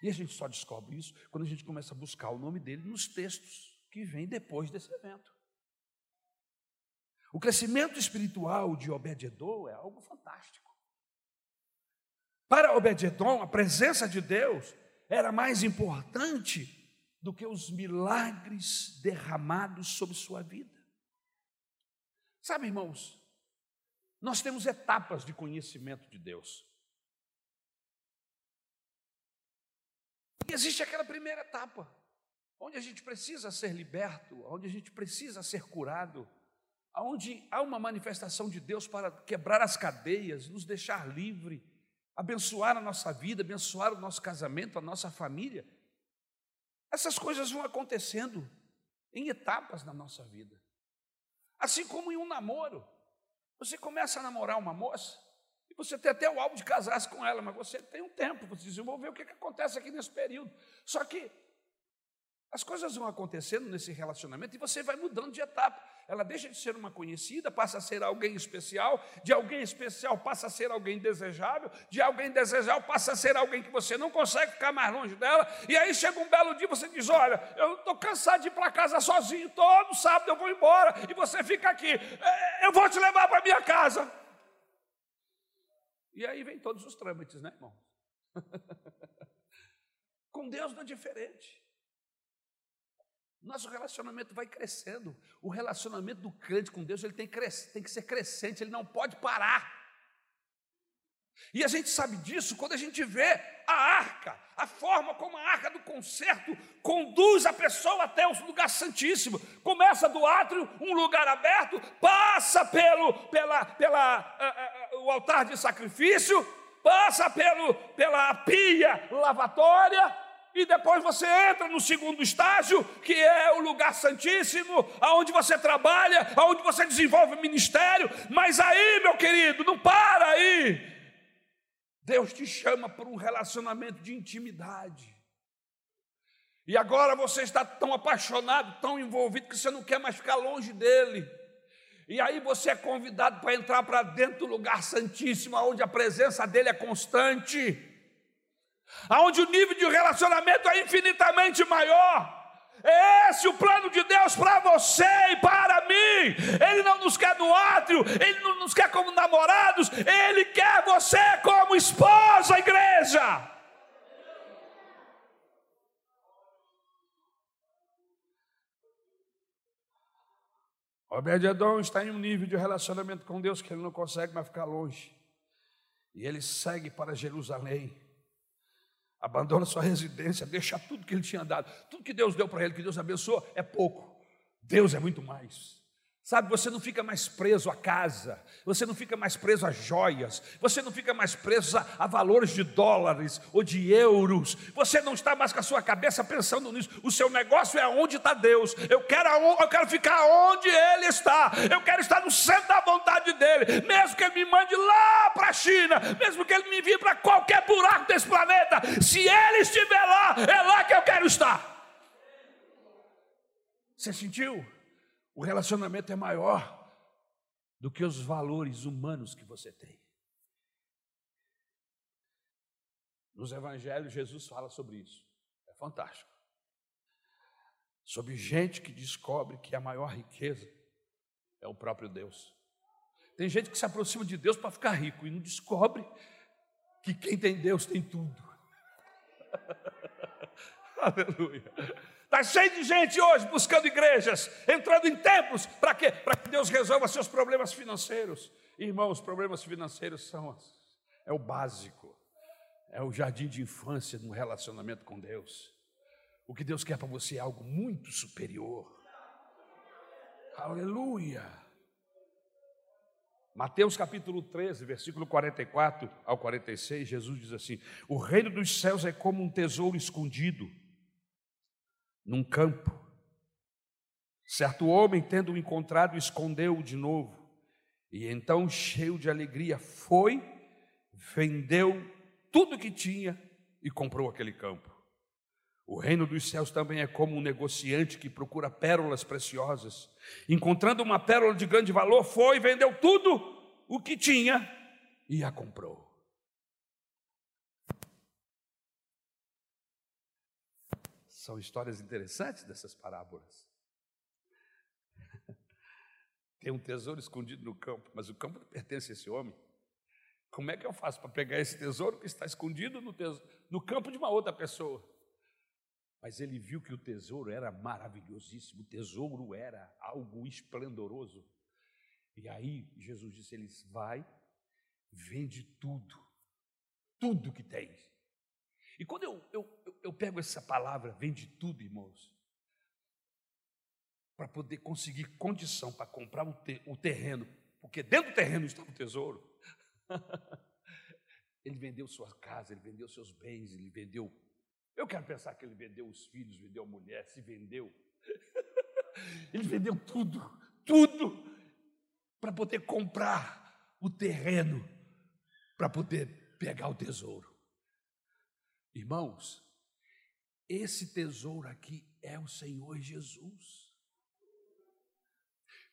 E a gente só descobre isso quando a gente começa a buscar o nome dele nos textos que vêm depois desse evento. O crescimento espiritual de Obed-Edom é algo fantástico. Para Obed-Edom, a presença de Deus era mais importante do que os milagres derramados sobre sua vida. Sabe, irmãos, nós temos etapas de conhecimento de Deus. Existe aquela primeira etapa, onde a gente precisa ser liberto, onde a gente precisa ser curado, onde há uma manifestação de Deus para quebrar as cadeias, nos deixar livre, abençoar a nossa vida, abençoar o nosso casamento, a nossa família. Essas coisas vão acontecendo em etapas na nossa vida. Assim como em um namoro. Você começa a namorar uma moça, você tem até o alvo de casar-se com ela, mas você tem um tempo para desenvolver o que, que acontece aqui nesse período. Só que As coisas vão acontecendo nesse relacionamento e você vai mudando de etapa. Ela deixa de ser uma conhecida, passa a ser alguém especial, de alguém especial passa a ser alguém desejável, de alguém desejável passa a ser alguém que você não consegue ficar mais longe dela. E aí chega um belo dia você diz: Olha, eu estou cansado de ir para casa sozinho, todo sábado eu vou embora e você fica aqui, é, eu vou te levar para minha casa. E aí vem todos os trâmites, né, irmão? Com Deus não é diferente. Nosso relacionamento vai crescendo. O relacionamento do crente com Deus ele tem, tem que ser crescente, ele não pode parar. E a gente sabe disso quando a gente vê a arca, a forma como a arca do concerto conduz a pessoa até o lugar santíssimo. Começa do átrio, um lugar aberto, passa pelo pela, pela uh, uh, o altar de sacrifício, passa pelo pela pia lavatória, e depois você entra no segundo estágio, que é o lugar santíssimo, aonde você trabalha, aonde você desenvolve ministério. Mas aí, meu querido, não para aí. Deus te chama para um relacionamento de intimidade. E agora você está tão apaixonado, tão envolvido, que você não quer mais ficar longe dele. E aí você é convidado para entrar para dentro do lugar santíssimo, onde a presença dele é constante aonde o nível de relacionamento é infinitamente maior. É esse o plano de Deus para você e para mim. Ele não nos quer no átrio, ele não nos quer como namorados, ele quer você como esposa, igreja. Obed-Edom está em um nível de relacionamento com Deus que ele não consegue mais ficar longe. E ele segue para Jerusalém abandona sua residência, deixa tudo que ele tinha dado, tudo que Deus deu para ele, que Deus abençoou, é pouco. Deus é muito mais. Sabe, você não fica mais preso à casa, você não fica mais preso a joias, você não fica mais preso a, a, valores de dólares ou de euros, você não está mais com a sua cabeça pensando nisso. O seu negócio é onde está Deus. Eu quero, eu quero ficar onde Ele está, eu quero estar no centro da vontade dEle, mesmo que Ele me mande lá para a China, mesmo que Ele me envie para qualquer buraco desse planeta, se Ele estiver lá, é lá que eu quero estar. Você sentiu? O relacionamento é maior do que os valores humanos que você tem. Nos evangelhos, Jesus fala sobre isso. É fantástico. Sobre gente que descobre que a maior riqueza é o próprio Deus. Tem gente que se aproxima de Deus para ficar rico e não descobre que quem tem Deus tem tudo. Aleluia. Está cheio de gente hoje buscando igrejas, entrando em templos, para quê? Para que Deus resolva seus problemas financeiros. Irmãos, os problemas financeiros são é o básico, é o jardim de infância de um relacionamento com Deus. O que Deus quer para você é algo muito superior. Aleluia. Mateus capítulo 13, versículo 44 ao 46, Jesus diz assim: O reino dos céus é como um tesouro escondido num campo. Certo homem, tendo-o encontrado, escondeu-o de novo. E então, cheio de alegria, foi, vendeu tudo que tinha e comprou aquele campo. O reino dos céus também é como um negociante que procura pérolas preciosas. Encontrando uma pérola de grande valor, foi, vendeu tudo o que tinha e a comprou. São histórias interessantes dessas parábolas. Tem um tesouro escondido no campo, mas o campo pertence a esse homem. Como é que eu faço para pegar esse tesouro que está escondido no, tesouro, no campo de uma outra pessoa? Mas ele viu que o tesouro era maravilhosíssimo, o tesouro era algo esplendoroso. E aí Jesus disse: Eles vai, vende tudo, tudo que tens, e quando eu, eu, eu pego essa palavra, vende tudo, irmãos, para poder conseguir condição para comprar o, te, o terreno, porque dentro do terreno está o tesouro. ele vendeu sua casa, ele vendeu seus bens, ele vendeu. Eu quero pensar que ele vendeu os filhos, vendeu a mulher, se vendeu. ele vendeu tudo, tudo, para poder comprar o terreno, para poder pegar o tesouro. Irmãos, esse tesouro aqui é o Senhor Jesus.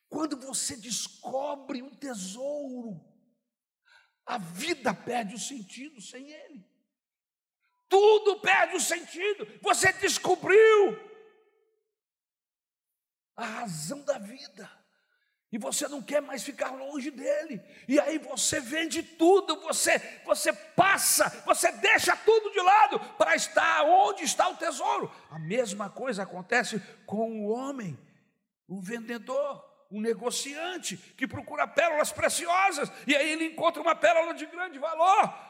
Quando você descobre um tesouro, a vida perde o sentido sem ele. Tudo perde o sentido. Você descobriu a razão da vida. E você não quer mais ficar longe dele. E aí você vende tudo, você você passa, você deixa tudo de lado para estar onde está o tesouro. A mesma coisa acontece com o homem, o vendedor, o negociante que procura pérolas preciosas e aí ele encontra uma pérola de grande valor.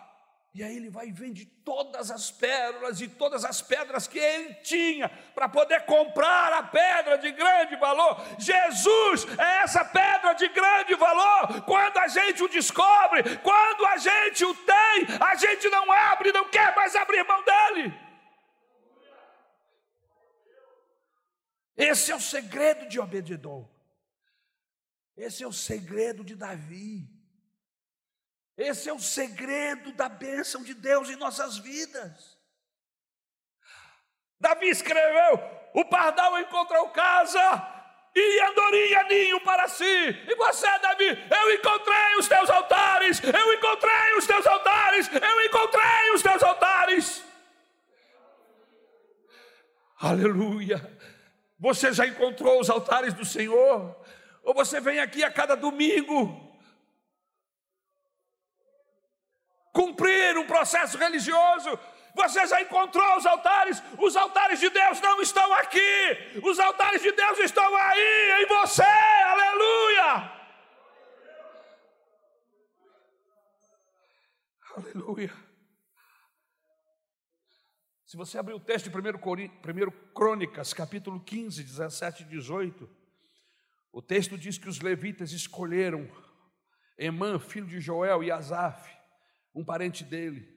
E aí ele vai e vende todas as pérolas e todas as pedras que ele tinha para poder comprar a pedra de grande valor. Jesus é essa pedra de grande valor. Quando a gente o descobre, quando a gente o tem, a gente não abre, não quer mais abrir mão dele. Esse é o segredo de Obededon. Esse é o segredo de Davi. Esse é o segredo da bênção de Deus em nossas vidas. Davi escreveu: o pardal encontrou casa e andorinha ninho para si. E você, Davi, eu encontrei os teus altares, eu encontrei os teus altares, eu encontrei os teus altares. Aleluia. Você já encontrou os altares do Senhor? Ou você vem aqui a cada domingo cumprir um processo religioso. Você já encontrou os altares? Os altares de Deus não estão aqui. Os altares de Deus estão aí em você. Aleluia! Aleluia. Se você abrir o texto de 1 Crônicas, capítulo 15, 17 e 18, o texto diz que os levitas escolheram Emã, filho de Joel, e Asaf, um parente dele.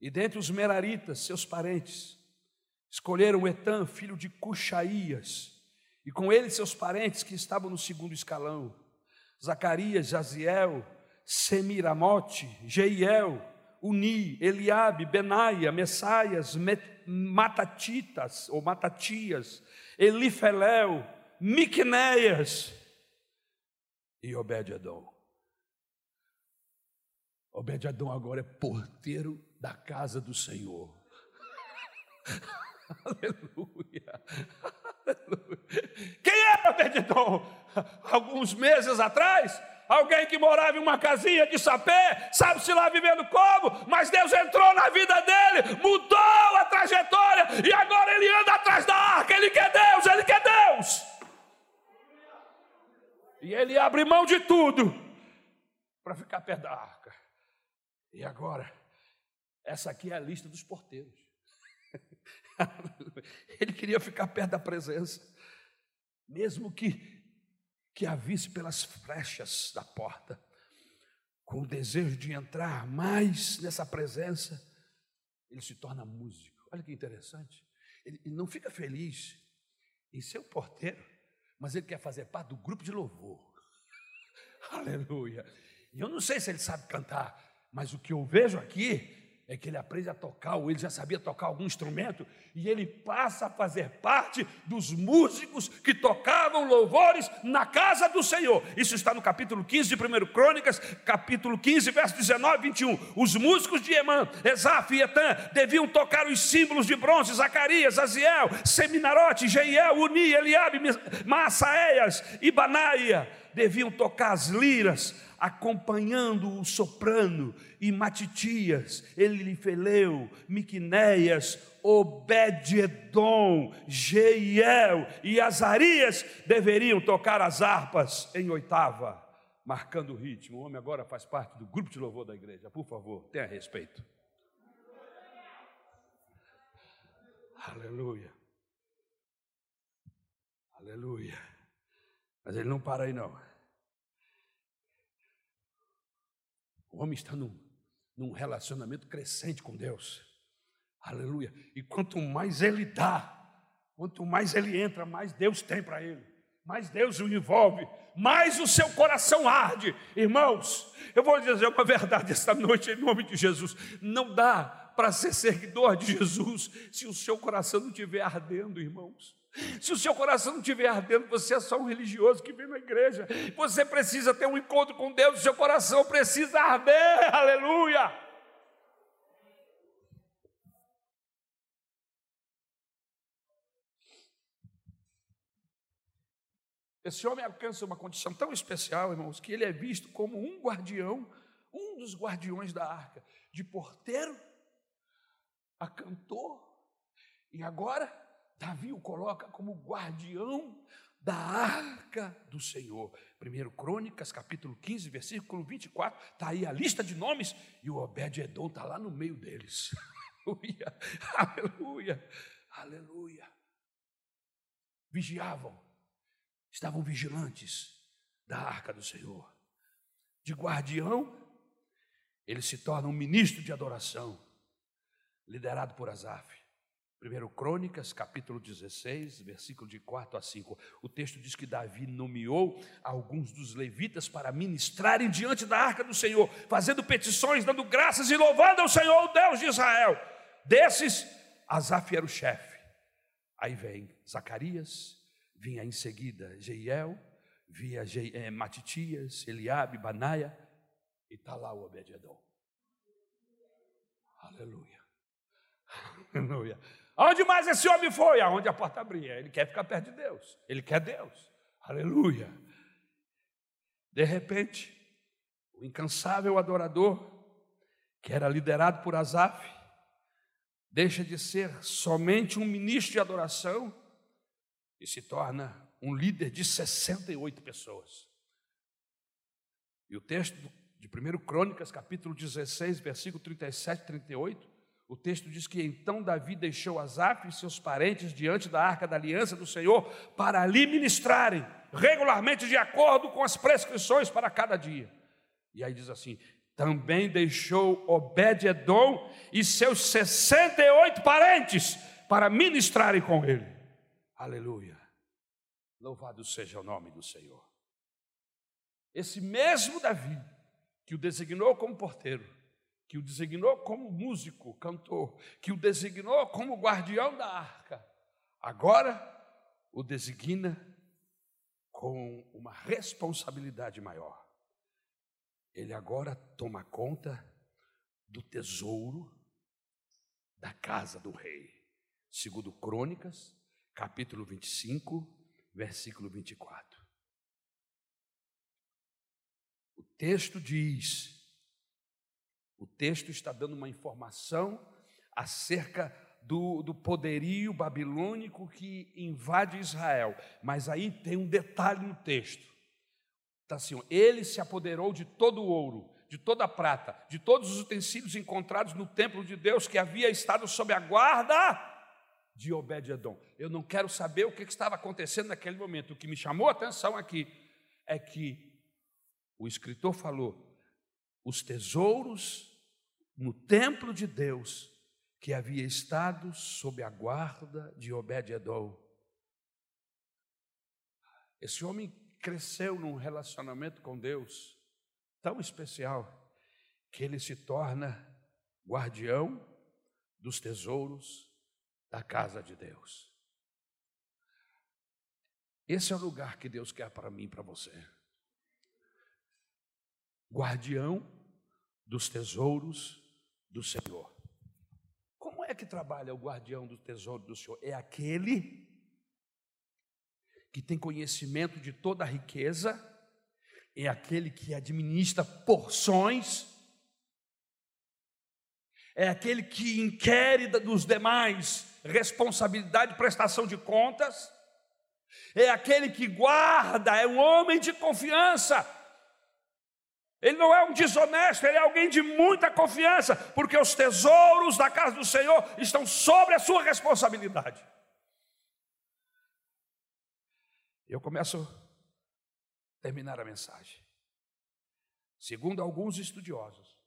E dentre os meraritas, seus parentes, escolheram Etan, filho de Cuxaías, e com ele seus parentes que estavam no segundo escalão, Zacarias, Jaziel, Semiramote, Jeiel, Uni, Eliabe, Benaia, Messaias, Matatitas, ou Matatias, Elifelel, Miqunéias e Obed-Edom. Obed-Adão agora é porteiro da casa do Senhor. Aleluia. Quem era Obed-Adão? Alguns meses atrás, alguém que morava em uma casinha de sapé, sabe-se lá vivendo como, mas Deus entrou na vida dele, mudou a trajetória e agora ele anda atrás da arca. Ele quer Deus, ele quer Deus. E ele abre mão de tudo para ficar perto da arca. E agora, essa aqui é a lista dos porteiros. Ele queria ficar perto da presença, mesmo que que a visse pelas flechas da porta, com o desejo de entrar mais nessa presença, ele se torna músico. Olha que interessante. Ele, ele não fica feliz em ser o porteiro, mas ele quer fazer parte do grupo de louvor. Aleluia. E eu não sei se ele sabe cantar, mas o que eu vejo aqui é que ele aprende a tocar, ou ele já sabia tocar algum instrumento, e ele passa a fazer parte dos músicos que tocavam louvores na casa do Senhor. Isso está no capítulo 15 de 1 Crônicas, capítulo 15, verso 19 e 21. Os músicos de Emã, Esaf e Etan deviam tocar os símbolos de bronze, Zacarias, Aziel, Seminarote, Jeiel, Uni, Eliabe, Maasaéias e Banaia, deviam tocar as liras, acompanhando o soprano, e Matitias, Elifeleu, Miquinéias, Obed-Edom, Jeiel e Azarias deveriam tocar as harpas em oitava, marcando o ritmo. O homem agora faz parte do grupo de louvor da igreja. Por favor, tenha respeito. Aleluia. Aleluia. Mas ele não para aí não. O homem está num, num relacionamento crescente com Deus. Aleluia. E quanto mais ele dá, quanto mais ele entra, mais Deus tem para ele. Mais Deus o envolve, mais o seu coração arde. Irmãos, eu vou dizer uma verdade esta noite em nome de Jesus. Não dá para ser seguidor de Jesus se o seu coração não estiver ardendo, irmãos. Se o seu coração não estiver ardendo, você é só um religioso que vem na igreja. Você precisa ter um encontro com Deus, o seu coração precisa arder, aleluia. Esse homem alcança uma condição tão especial, irmãos, que ele é visto como um guardião, um dos guardiões da arca, de porteiro a cantor, e agora Davi o coloca como guardião da arca do Senhor. 1 Crônicas, capítulo 15, versículo 24, está aí a lista de nomes, e o Obed-Edom está lá no meio deles. Aleluia, aleluia, aleluia. Vigiavam estavam vigilantes da arca do Senhor. De guardião, ele se torna um ministro de adoração, liderado por Asaf. 1 Crônicas, capítulo 16, versículo de 4 a 5. O texto diz que Davi nomeou alguns dos levitas para ministrarem diante da arca do Senhor, fazendo petições, dando graças e louvando ao Senhor, o Deus de Israel. Desses, Asaf era o chefe. Aí vem Zacarias, vinha em seguida Jeiel, via Je, é, Matitias, Eliabe, Banaia, e está lá o Obed-Edom. Aleluia. Aleluia. Aonde mais esse homem foi? Aonde a porta abria. Ele quer ficar perto de Deus. Ele quer Deus. Aleluia. De repente, o incansável adorador, que era liderado por Asaf, deixa de ser somente um ministro de adoração e se torna um líder de 68 pessoas. E o texto de 1 Crônicas, capítulo 16, versículo 37 e 38, o texto diz que então Davi deixou Asaf e seus parentes diante da arca da aliança do Senhor para ali ministrarem regularmente de acordo com as prescrições para cada dia. E aí diz assim: também deixou Obed-Edom e seus 68 parentes para ministrarem com ele. Aleluia. Louvado seja o nome do Senhor. Esse mesmo Davi, que o designou como porteiro, que o designou como músico, cantor, que o designou como guardião da arca, agora o designa com uma responsabilidade maior. Ele agora toma conta do tesouro da casa do rei. Segundo Crônicas, capítulo 25, versículo 24. O texto diz, o texto está dando uma informação acerca do, do poderio babilônico que invade Israel, mas aí tem um detalhe no texto. Está assim: ele se apoderou de todo o ouro, de toda a prata, de todos os utensílios encontrados no templo de Deus que havia estado sob a guarda de Obed-Edom. Eu não quero saber o que estava acontecendo naquele momento. O que me chamou a atenção aqui é que o escritor falou: os tesouros no templo de Deus que havia estado sob a guarda de Obed-Edom. Esse homem cresceu num relacionamento com Deus tão especial que ele se torna guardião dos tesouros da casa de Deus. Esse é o lugar que Deus quer para mim e para você. Guardião dos tesouros do Senhor. Como é que trabalha o guardião do tesouro do Senhor? É aquele que tem conhecimento de toda a riqueza, é aquele que administra porções, é aquele que inquere dos demais responsabilidade, prestação de contas, é aquele que guarda, é um homem de confiança. Ele não é um desonesto, ele é alguém de muita confiança, porque os tesouros da casa do Senhor estão sobre a sua responsabilidade. Eu começo a terminar a mensagem. Segundo alguns estudiosos,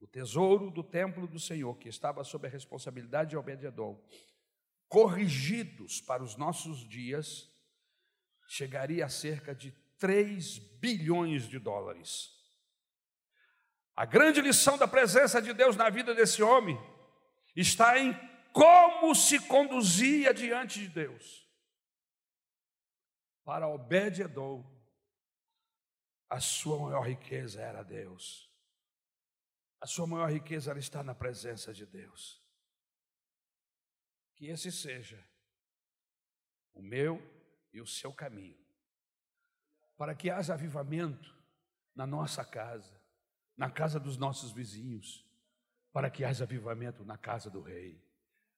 o tesouro do templo do Senhor, que estava sob a responsabilidade de Obed-Edom, corrigidos para os nossos dias, chegaria a cerca de 3 bilhões de dólares. A grande lição da presença de Deus na vida desse homem está em como se conduzia diante de Deus. Para Obed-Edom, a sua maior riqueza era Deus. A sua maior riqueza era estar na presença de Deus. Que esse seja o meu e o seu caminho, para que haja avivamento na nossa casa, na casa dos nossos vizinhos, para que haja avivamento na casa do Rei.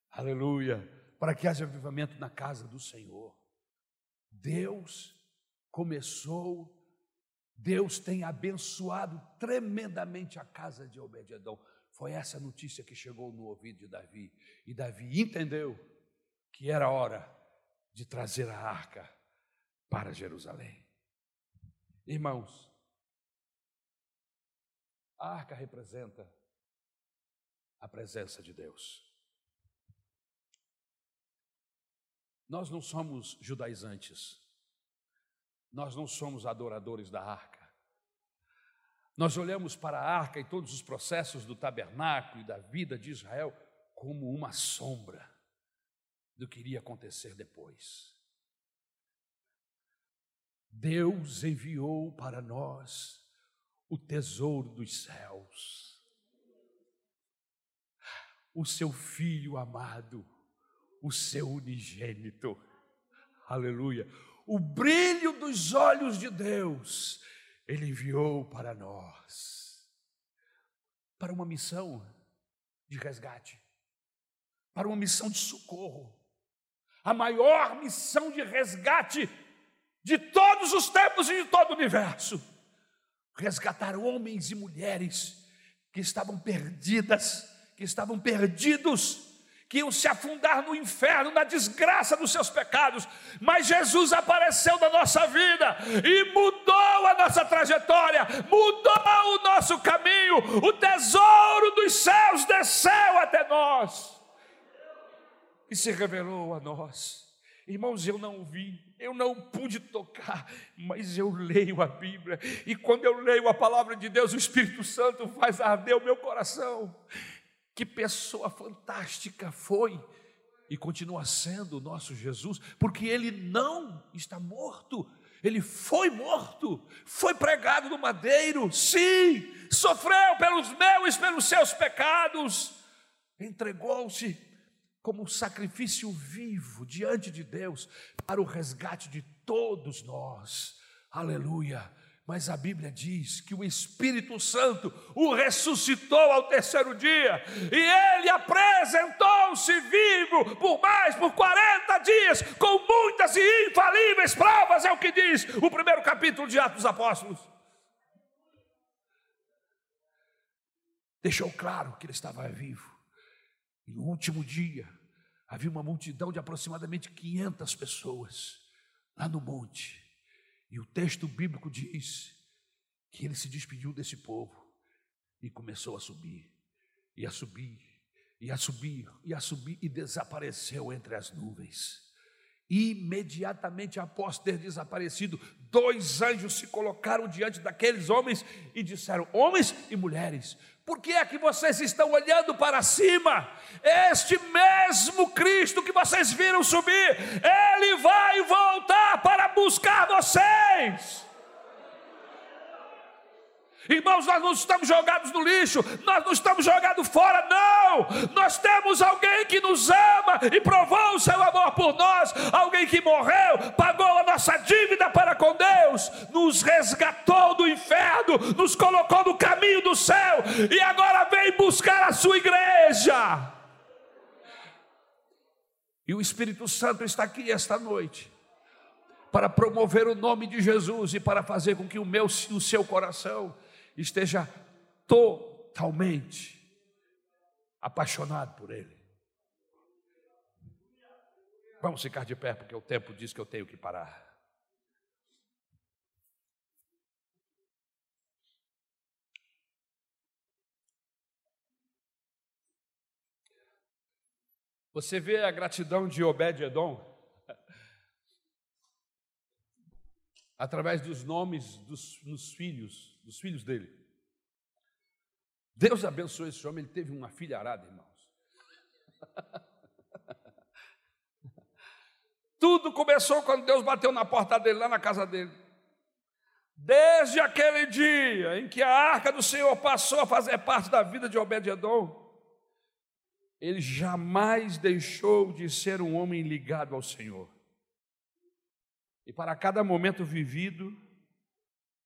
Aleluia! Para que haja avivamento na casa do Senhor. Deus começou, Deus tem abençoado tremendamente a casa de Obed-edom. Foi essa notícia que chegou no ouvido de Davi. E Davi entendeu que era hora de trazer a arca para Jerusalém. Irmãos, a arca representa a presença de Deus. Nós não somos judaizantes, nós não somos adoradores da arca. Nós olhamos para a arca e todos os processos do tabernáculo e da vida de Israel como uma sombra do que iria acontecer depois. Deus enviou para nós o tesouro dos céus, o seu filho amado, o seu unigênito, aleluia, o brilho dos olhos de Deus, Ele enviou para nós, para uma missão de resgate, para uma missão de socorro. A maior missão de resgate de todos os tempos e de todo o universo. Resgatar homens e mulheres que estavam perdidas, que estavam perdidos, que iam se afundar no inferno, na desgraça dos seus pecados, mas Jesus apareceu na nossa vida e mudou a nossa trajetória, mudou o nosso caminho, o tesouro dos céus desceu até nós e se revelou a nós. Irmãos, eu não vi, eu não pude tocar, mas eu leio a Bíblia, e quando eu leio a palavra de Deus, o Espírito Santo faz arder o meu coração. Que pessoa fantástica foi e continua sendo o nosso Jesus, porque ele não está morto, ele foi morto, foi pregado no madeiro, sim, sofreu pelos meus e pelos seus pecados, entregou-se como um sacrifício vivo diante de Deus para o resgate de todos nós. Aleluia. Mas a Bíblia diz que o Espírito Santo o ressuscitou ao terceiro dia e ele apresentou-se vivo por mais por 40 dias, com muitas e infalíveis provas, é o que diz o primeiro capítulo de Atos dos Apóstolos. Deixou claro que ele estava vivo. E no último dia, havia uma multidão de aproximadamente 500 pessoas lá no monte. E o texto bíblico diz que ele se despediu desse povo e começou a subir, e a subir, e a subir, e a subir, e desapareceu entre as nuvens. Imediatamente após ter desaparecido, dois anjos se colocaram diante daqueles homens e disseram: Homens e mulheres, por que é que vocês estão olhando para cima? Este mesmo Cristo que vocês viram subir, ele vai voltar para buscar vocês. Irmãos, nós não estamos jogados no lixo, nós não estamos jogados fora, não. Nós temos alguém que nos ama e provou o seu amor por nós, alguém que morreu, pagou a nossa dívida para com Deus, nos resgatou do inferno, nos colocou no caminho do céu e agora vem buscar a sua igreja. E o Espírito Santo está aqui esta noite para promover o nome de Jesus e para fazer com que o meu o seu coração esteja totalmente apaixonado por Ele. Vamos ficar de pé, porque o tempo diz que eu tenho que parar. Você vê a gratidão de Obed-Edom através dos nomes dos, dos filhos dos filhos dele. Deus abençoe esse homem, ele teve uma filha arada, irmãos. Tudo começou quando Deus bateu na porta dele, lá na casa dele. Desde aquele dia em que a arca do Senhor passou a fazer parte da vida de Obed-Edom, ele jamais deixou de ser um homem ligado ao Senhor. E para cada momento vivido,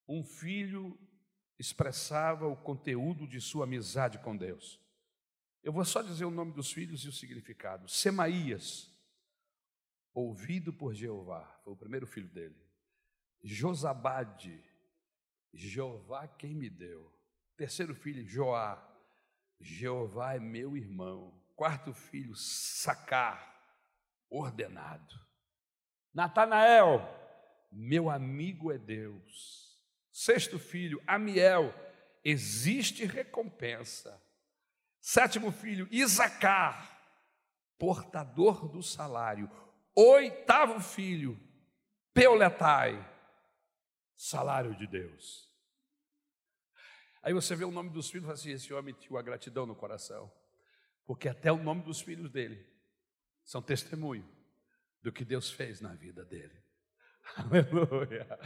um filho expressava o conteúdo de sua amizade com Deus. Eu vou só dizer o nome dos filhos e o significado. Semaías, ouvido por Jeová, foi o primeiro filho dele. Josabade, Jeová quem me deu. Terceiro filho, Joá, Jeová é meu irmão. Quarto filho, Sacar, ordenado. Natanael, meu amigo é Deus. Sexto filho, Amiel, existe recompensa. Sétimo filho, Isacar, portador do salário. Oitavo filho, Peuletai, salário de Deus. Aí você vê o nome dos filhos e fala assim: esse homem tinha a gratidão no coração, porque até o nome dos filhos dele são testemunho do que Deus fez na vida dele. Aleluia,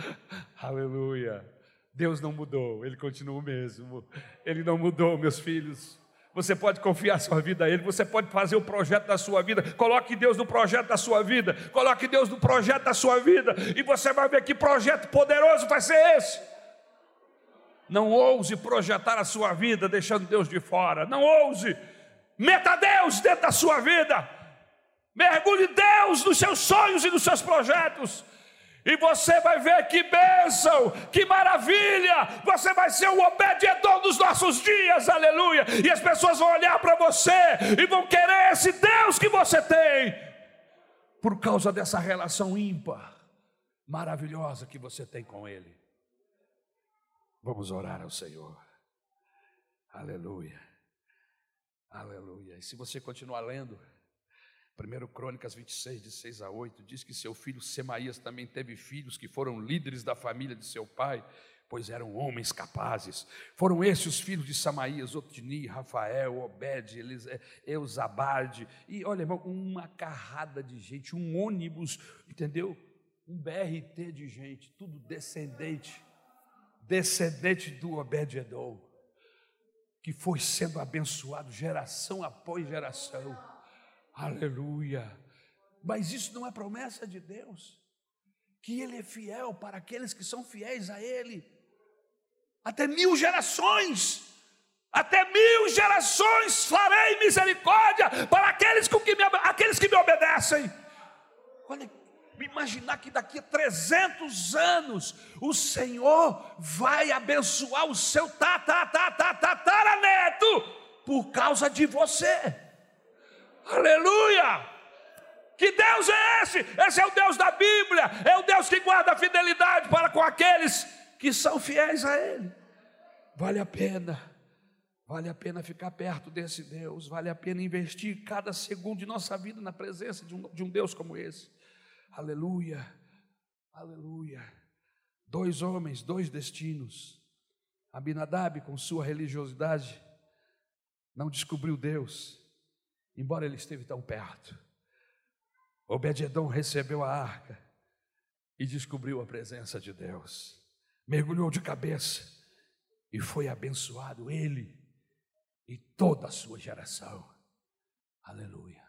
aleluia. Deus não mudou, Ele continua o mesmo. Ele não mudou, meus filhos. Você pode confiar sua vida a Ele, você pode fazer o projeto da sua vida. Coloque Deus no projeto da sua vida. Coloque Deus no projeto da sua vida. E você vai ver que projeto poderoso vai ser esse. Não ouse projetar a sua vida deixando Deus de fora. Não ouse. Meta Deus dentro da sua vida. Mergulhe Deus nos seus sonhos e nos seus projetos. E você vai ver que bênção, que maravilha. Você vai ser o obediador dos nossos dias, aleluia. E as pessoas vão olhar para você e vão querer esse Deus que você tem, por causa dessa relação ímpar, maravilhosa que você tem com Ele. Vamos orar ao Senhor, aleluia, aleluia. E se você continuar lendo, 1 Crônicas 26, de 6 a 8, diz que seu filho Semaías também teve filhos que foram líderes da família de seu pai, pois eram homens capazes. Foram esses os filhos de Samaías, Otni, Rafael, Obed, Eusabade, e olha, irmão, uma carrada de gente, um ônibus, entendeu? Um BRT de gente, tudo descendente, descendente do Obed-Edom, que foi sendo abençoado geração após geração. Aleluia. Mas isso não é promessa de Deus. Que Ele é fiel para aqueles que são fiéis a Ele. Até mil gerações. Até mil gerações farei misericórdia para aqueles, com que me, aqueles que me obedecem. Olha, imaginar que daqui a 300 anos o Senhor vai abençoar o seu tataraneto por causa de você. Aleluia! Que Deus é esse? Esse é o Deus da Bíblia, é o Deus que guarda a fidelidade para com aqueles que são fiéis a Ele. Vale a pena, vale a pena ficar perto desse Deus, vale a pena investir cada segundo de nossa vida na presença de um, de um Deus como esse. Aleluia, aleluia. Dois homens, dois destinos. Abinadab, com sua religiosidade, não descobriu Deus embora ele esteve tão perto. Obed-edom recebeu a arca e descobriu a presença de Deus. Mergulhou de cabeça e foi abençoado ele e toda a sua geração. Aleluia.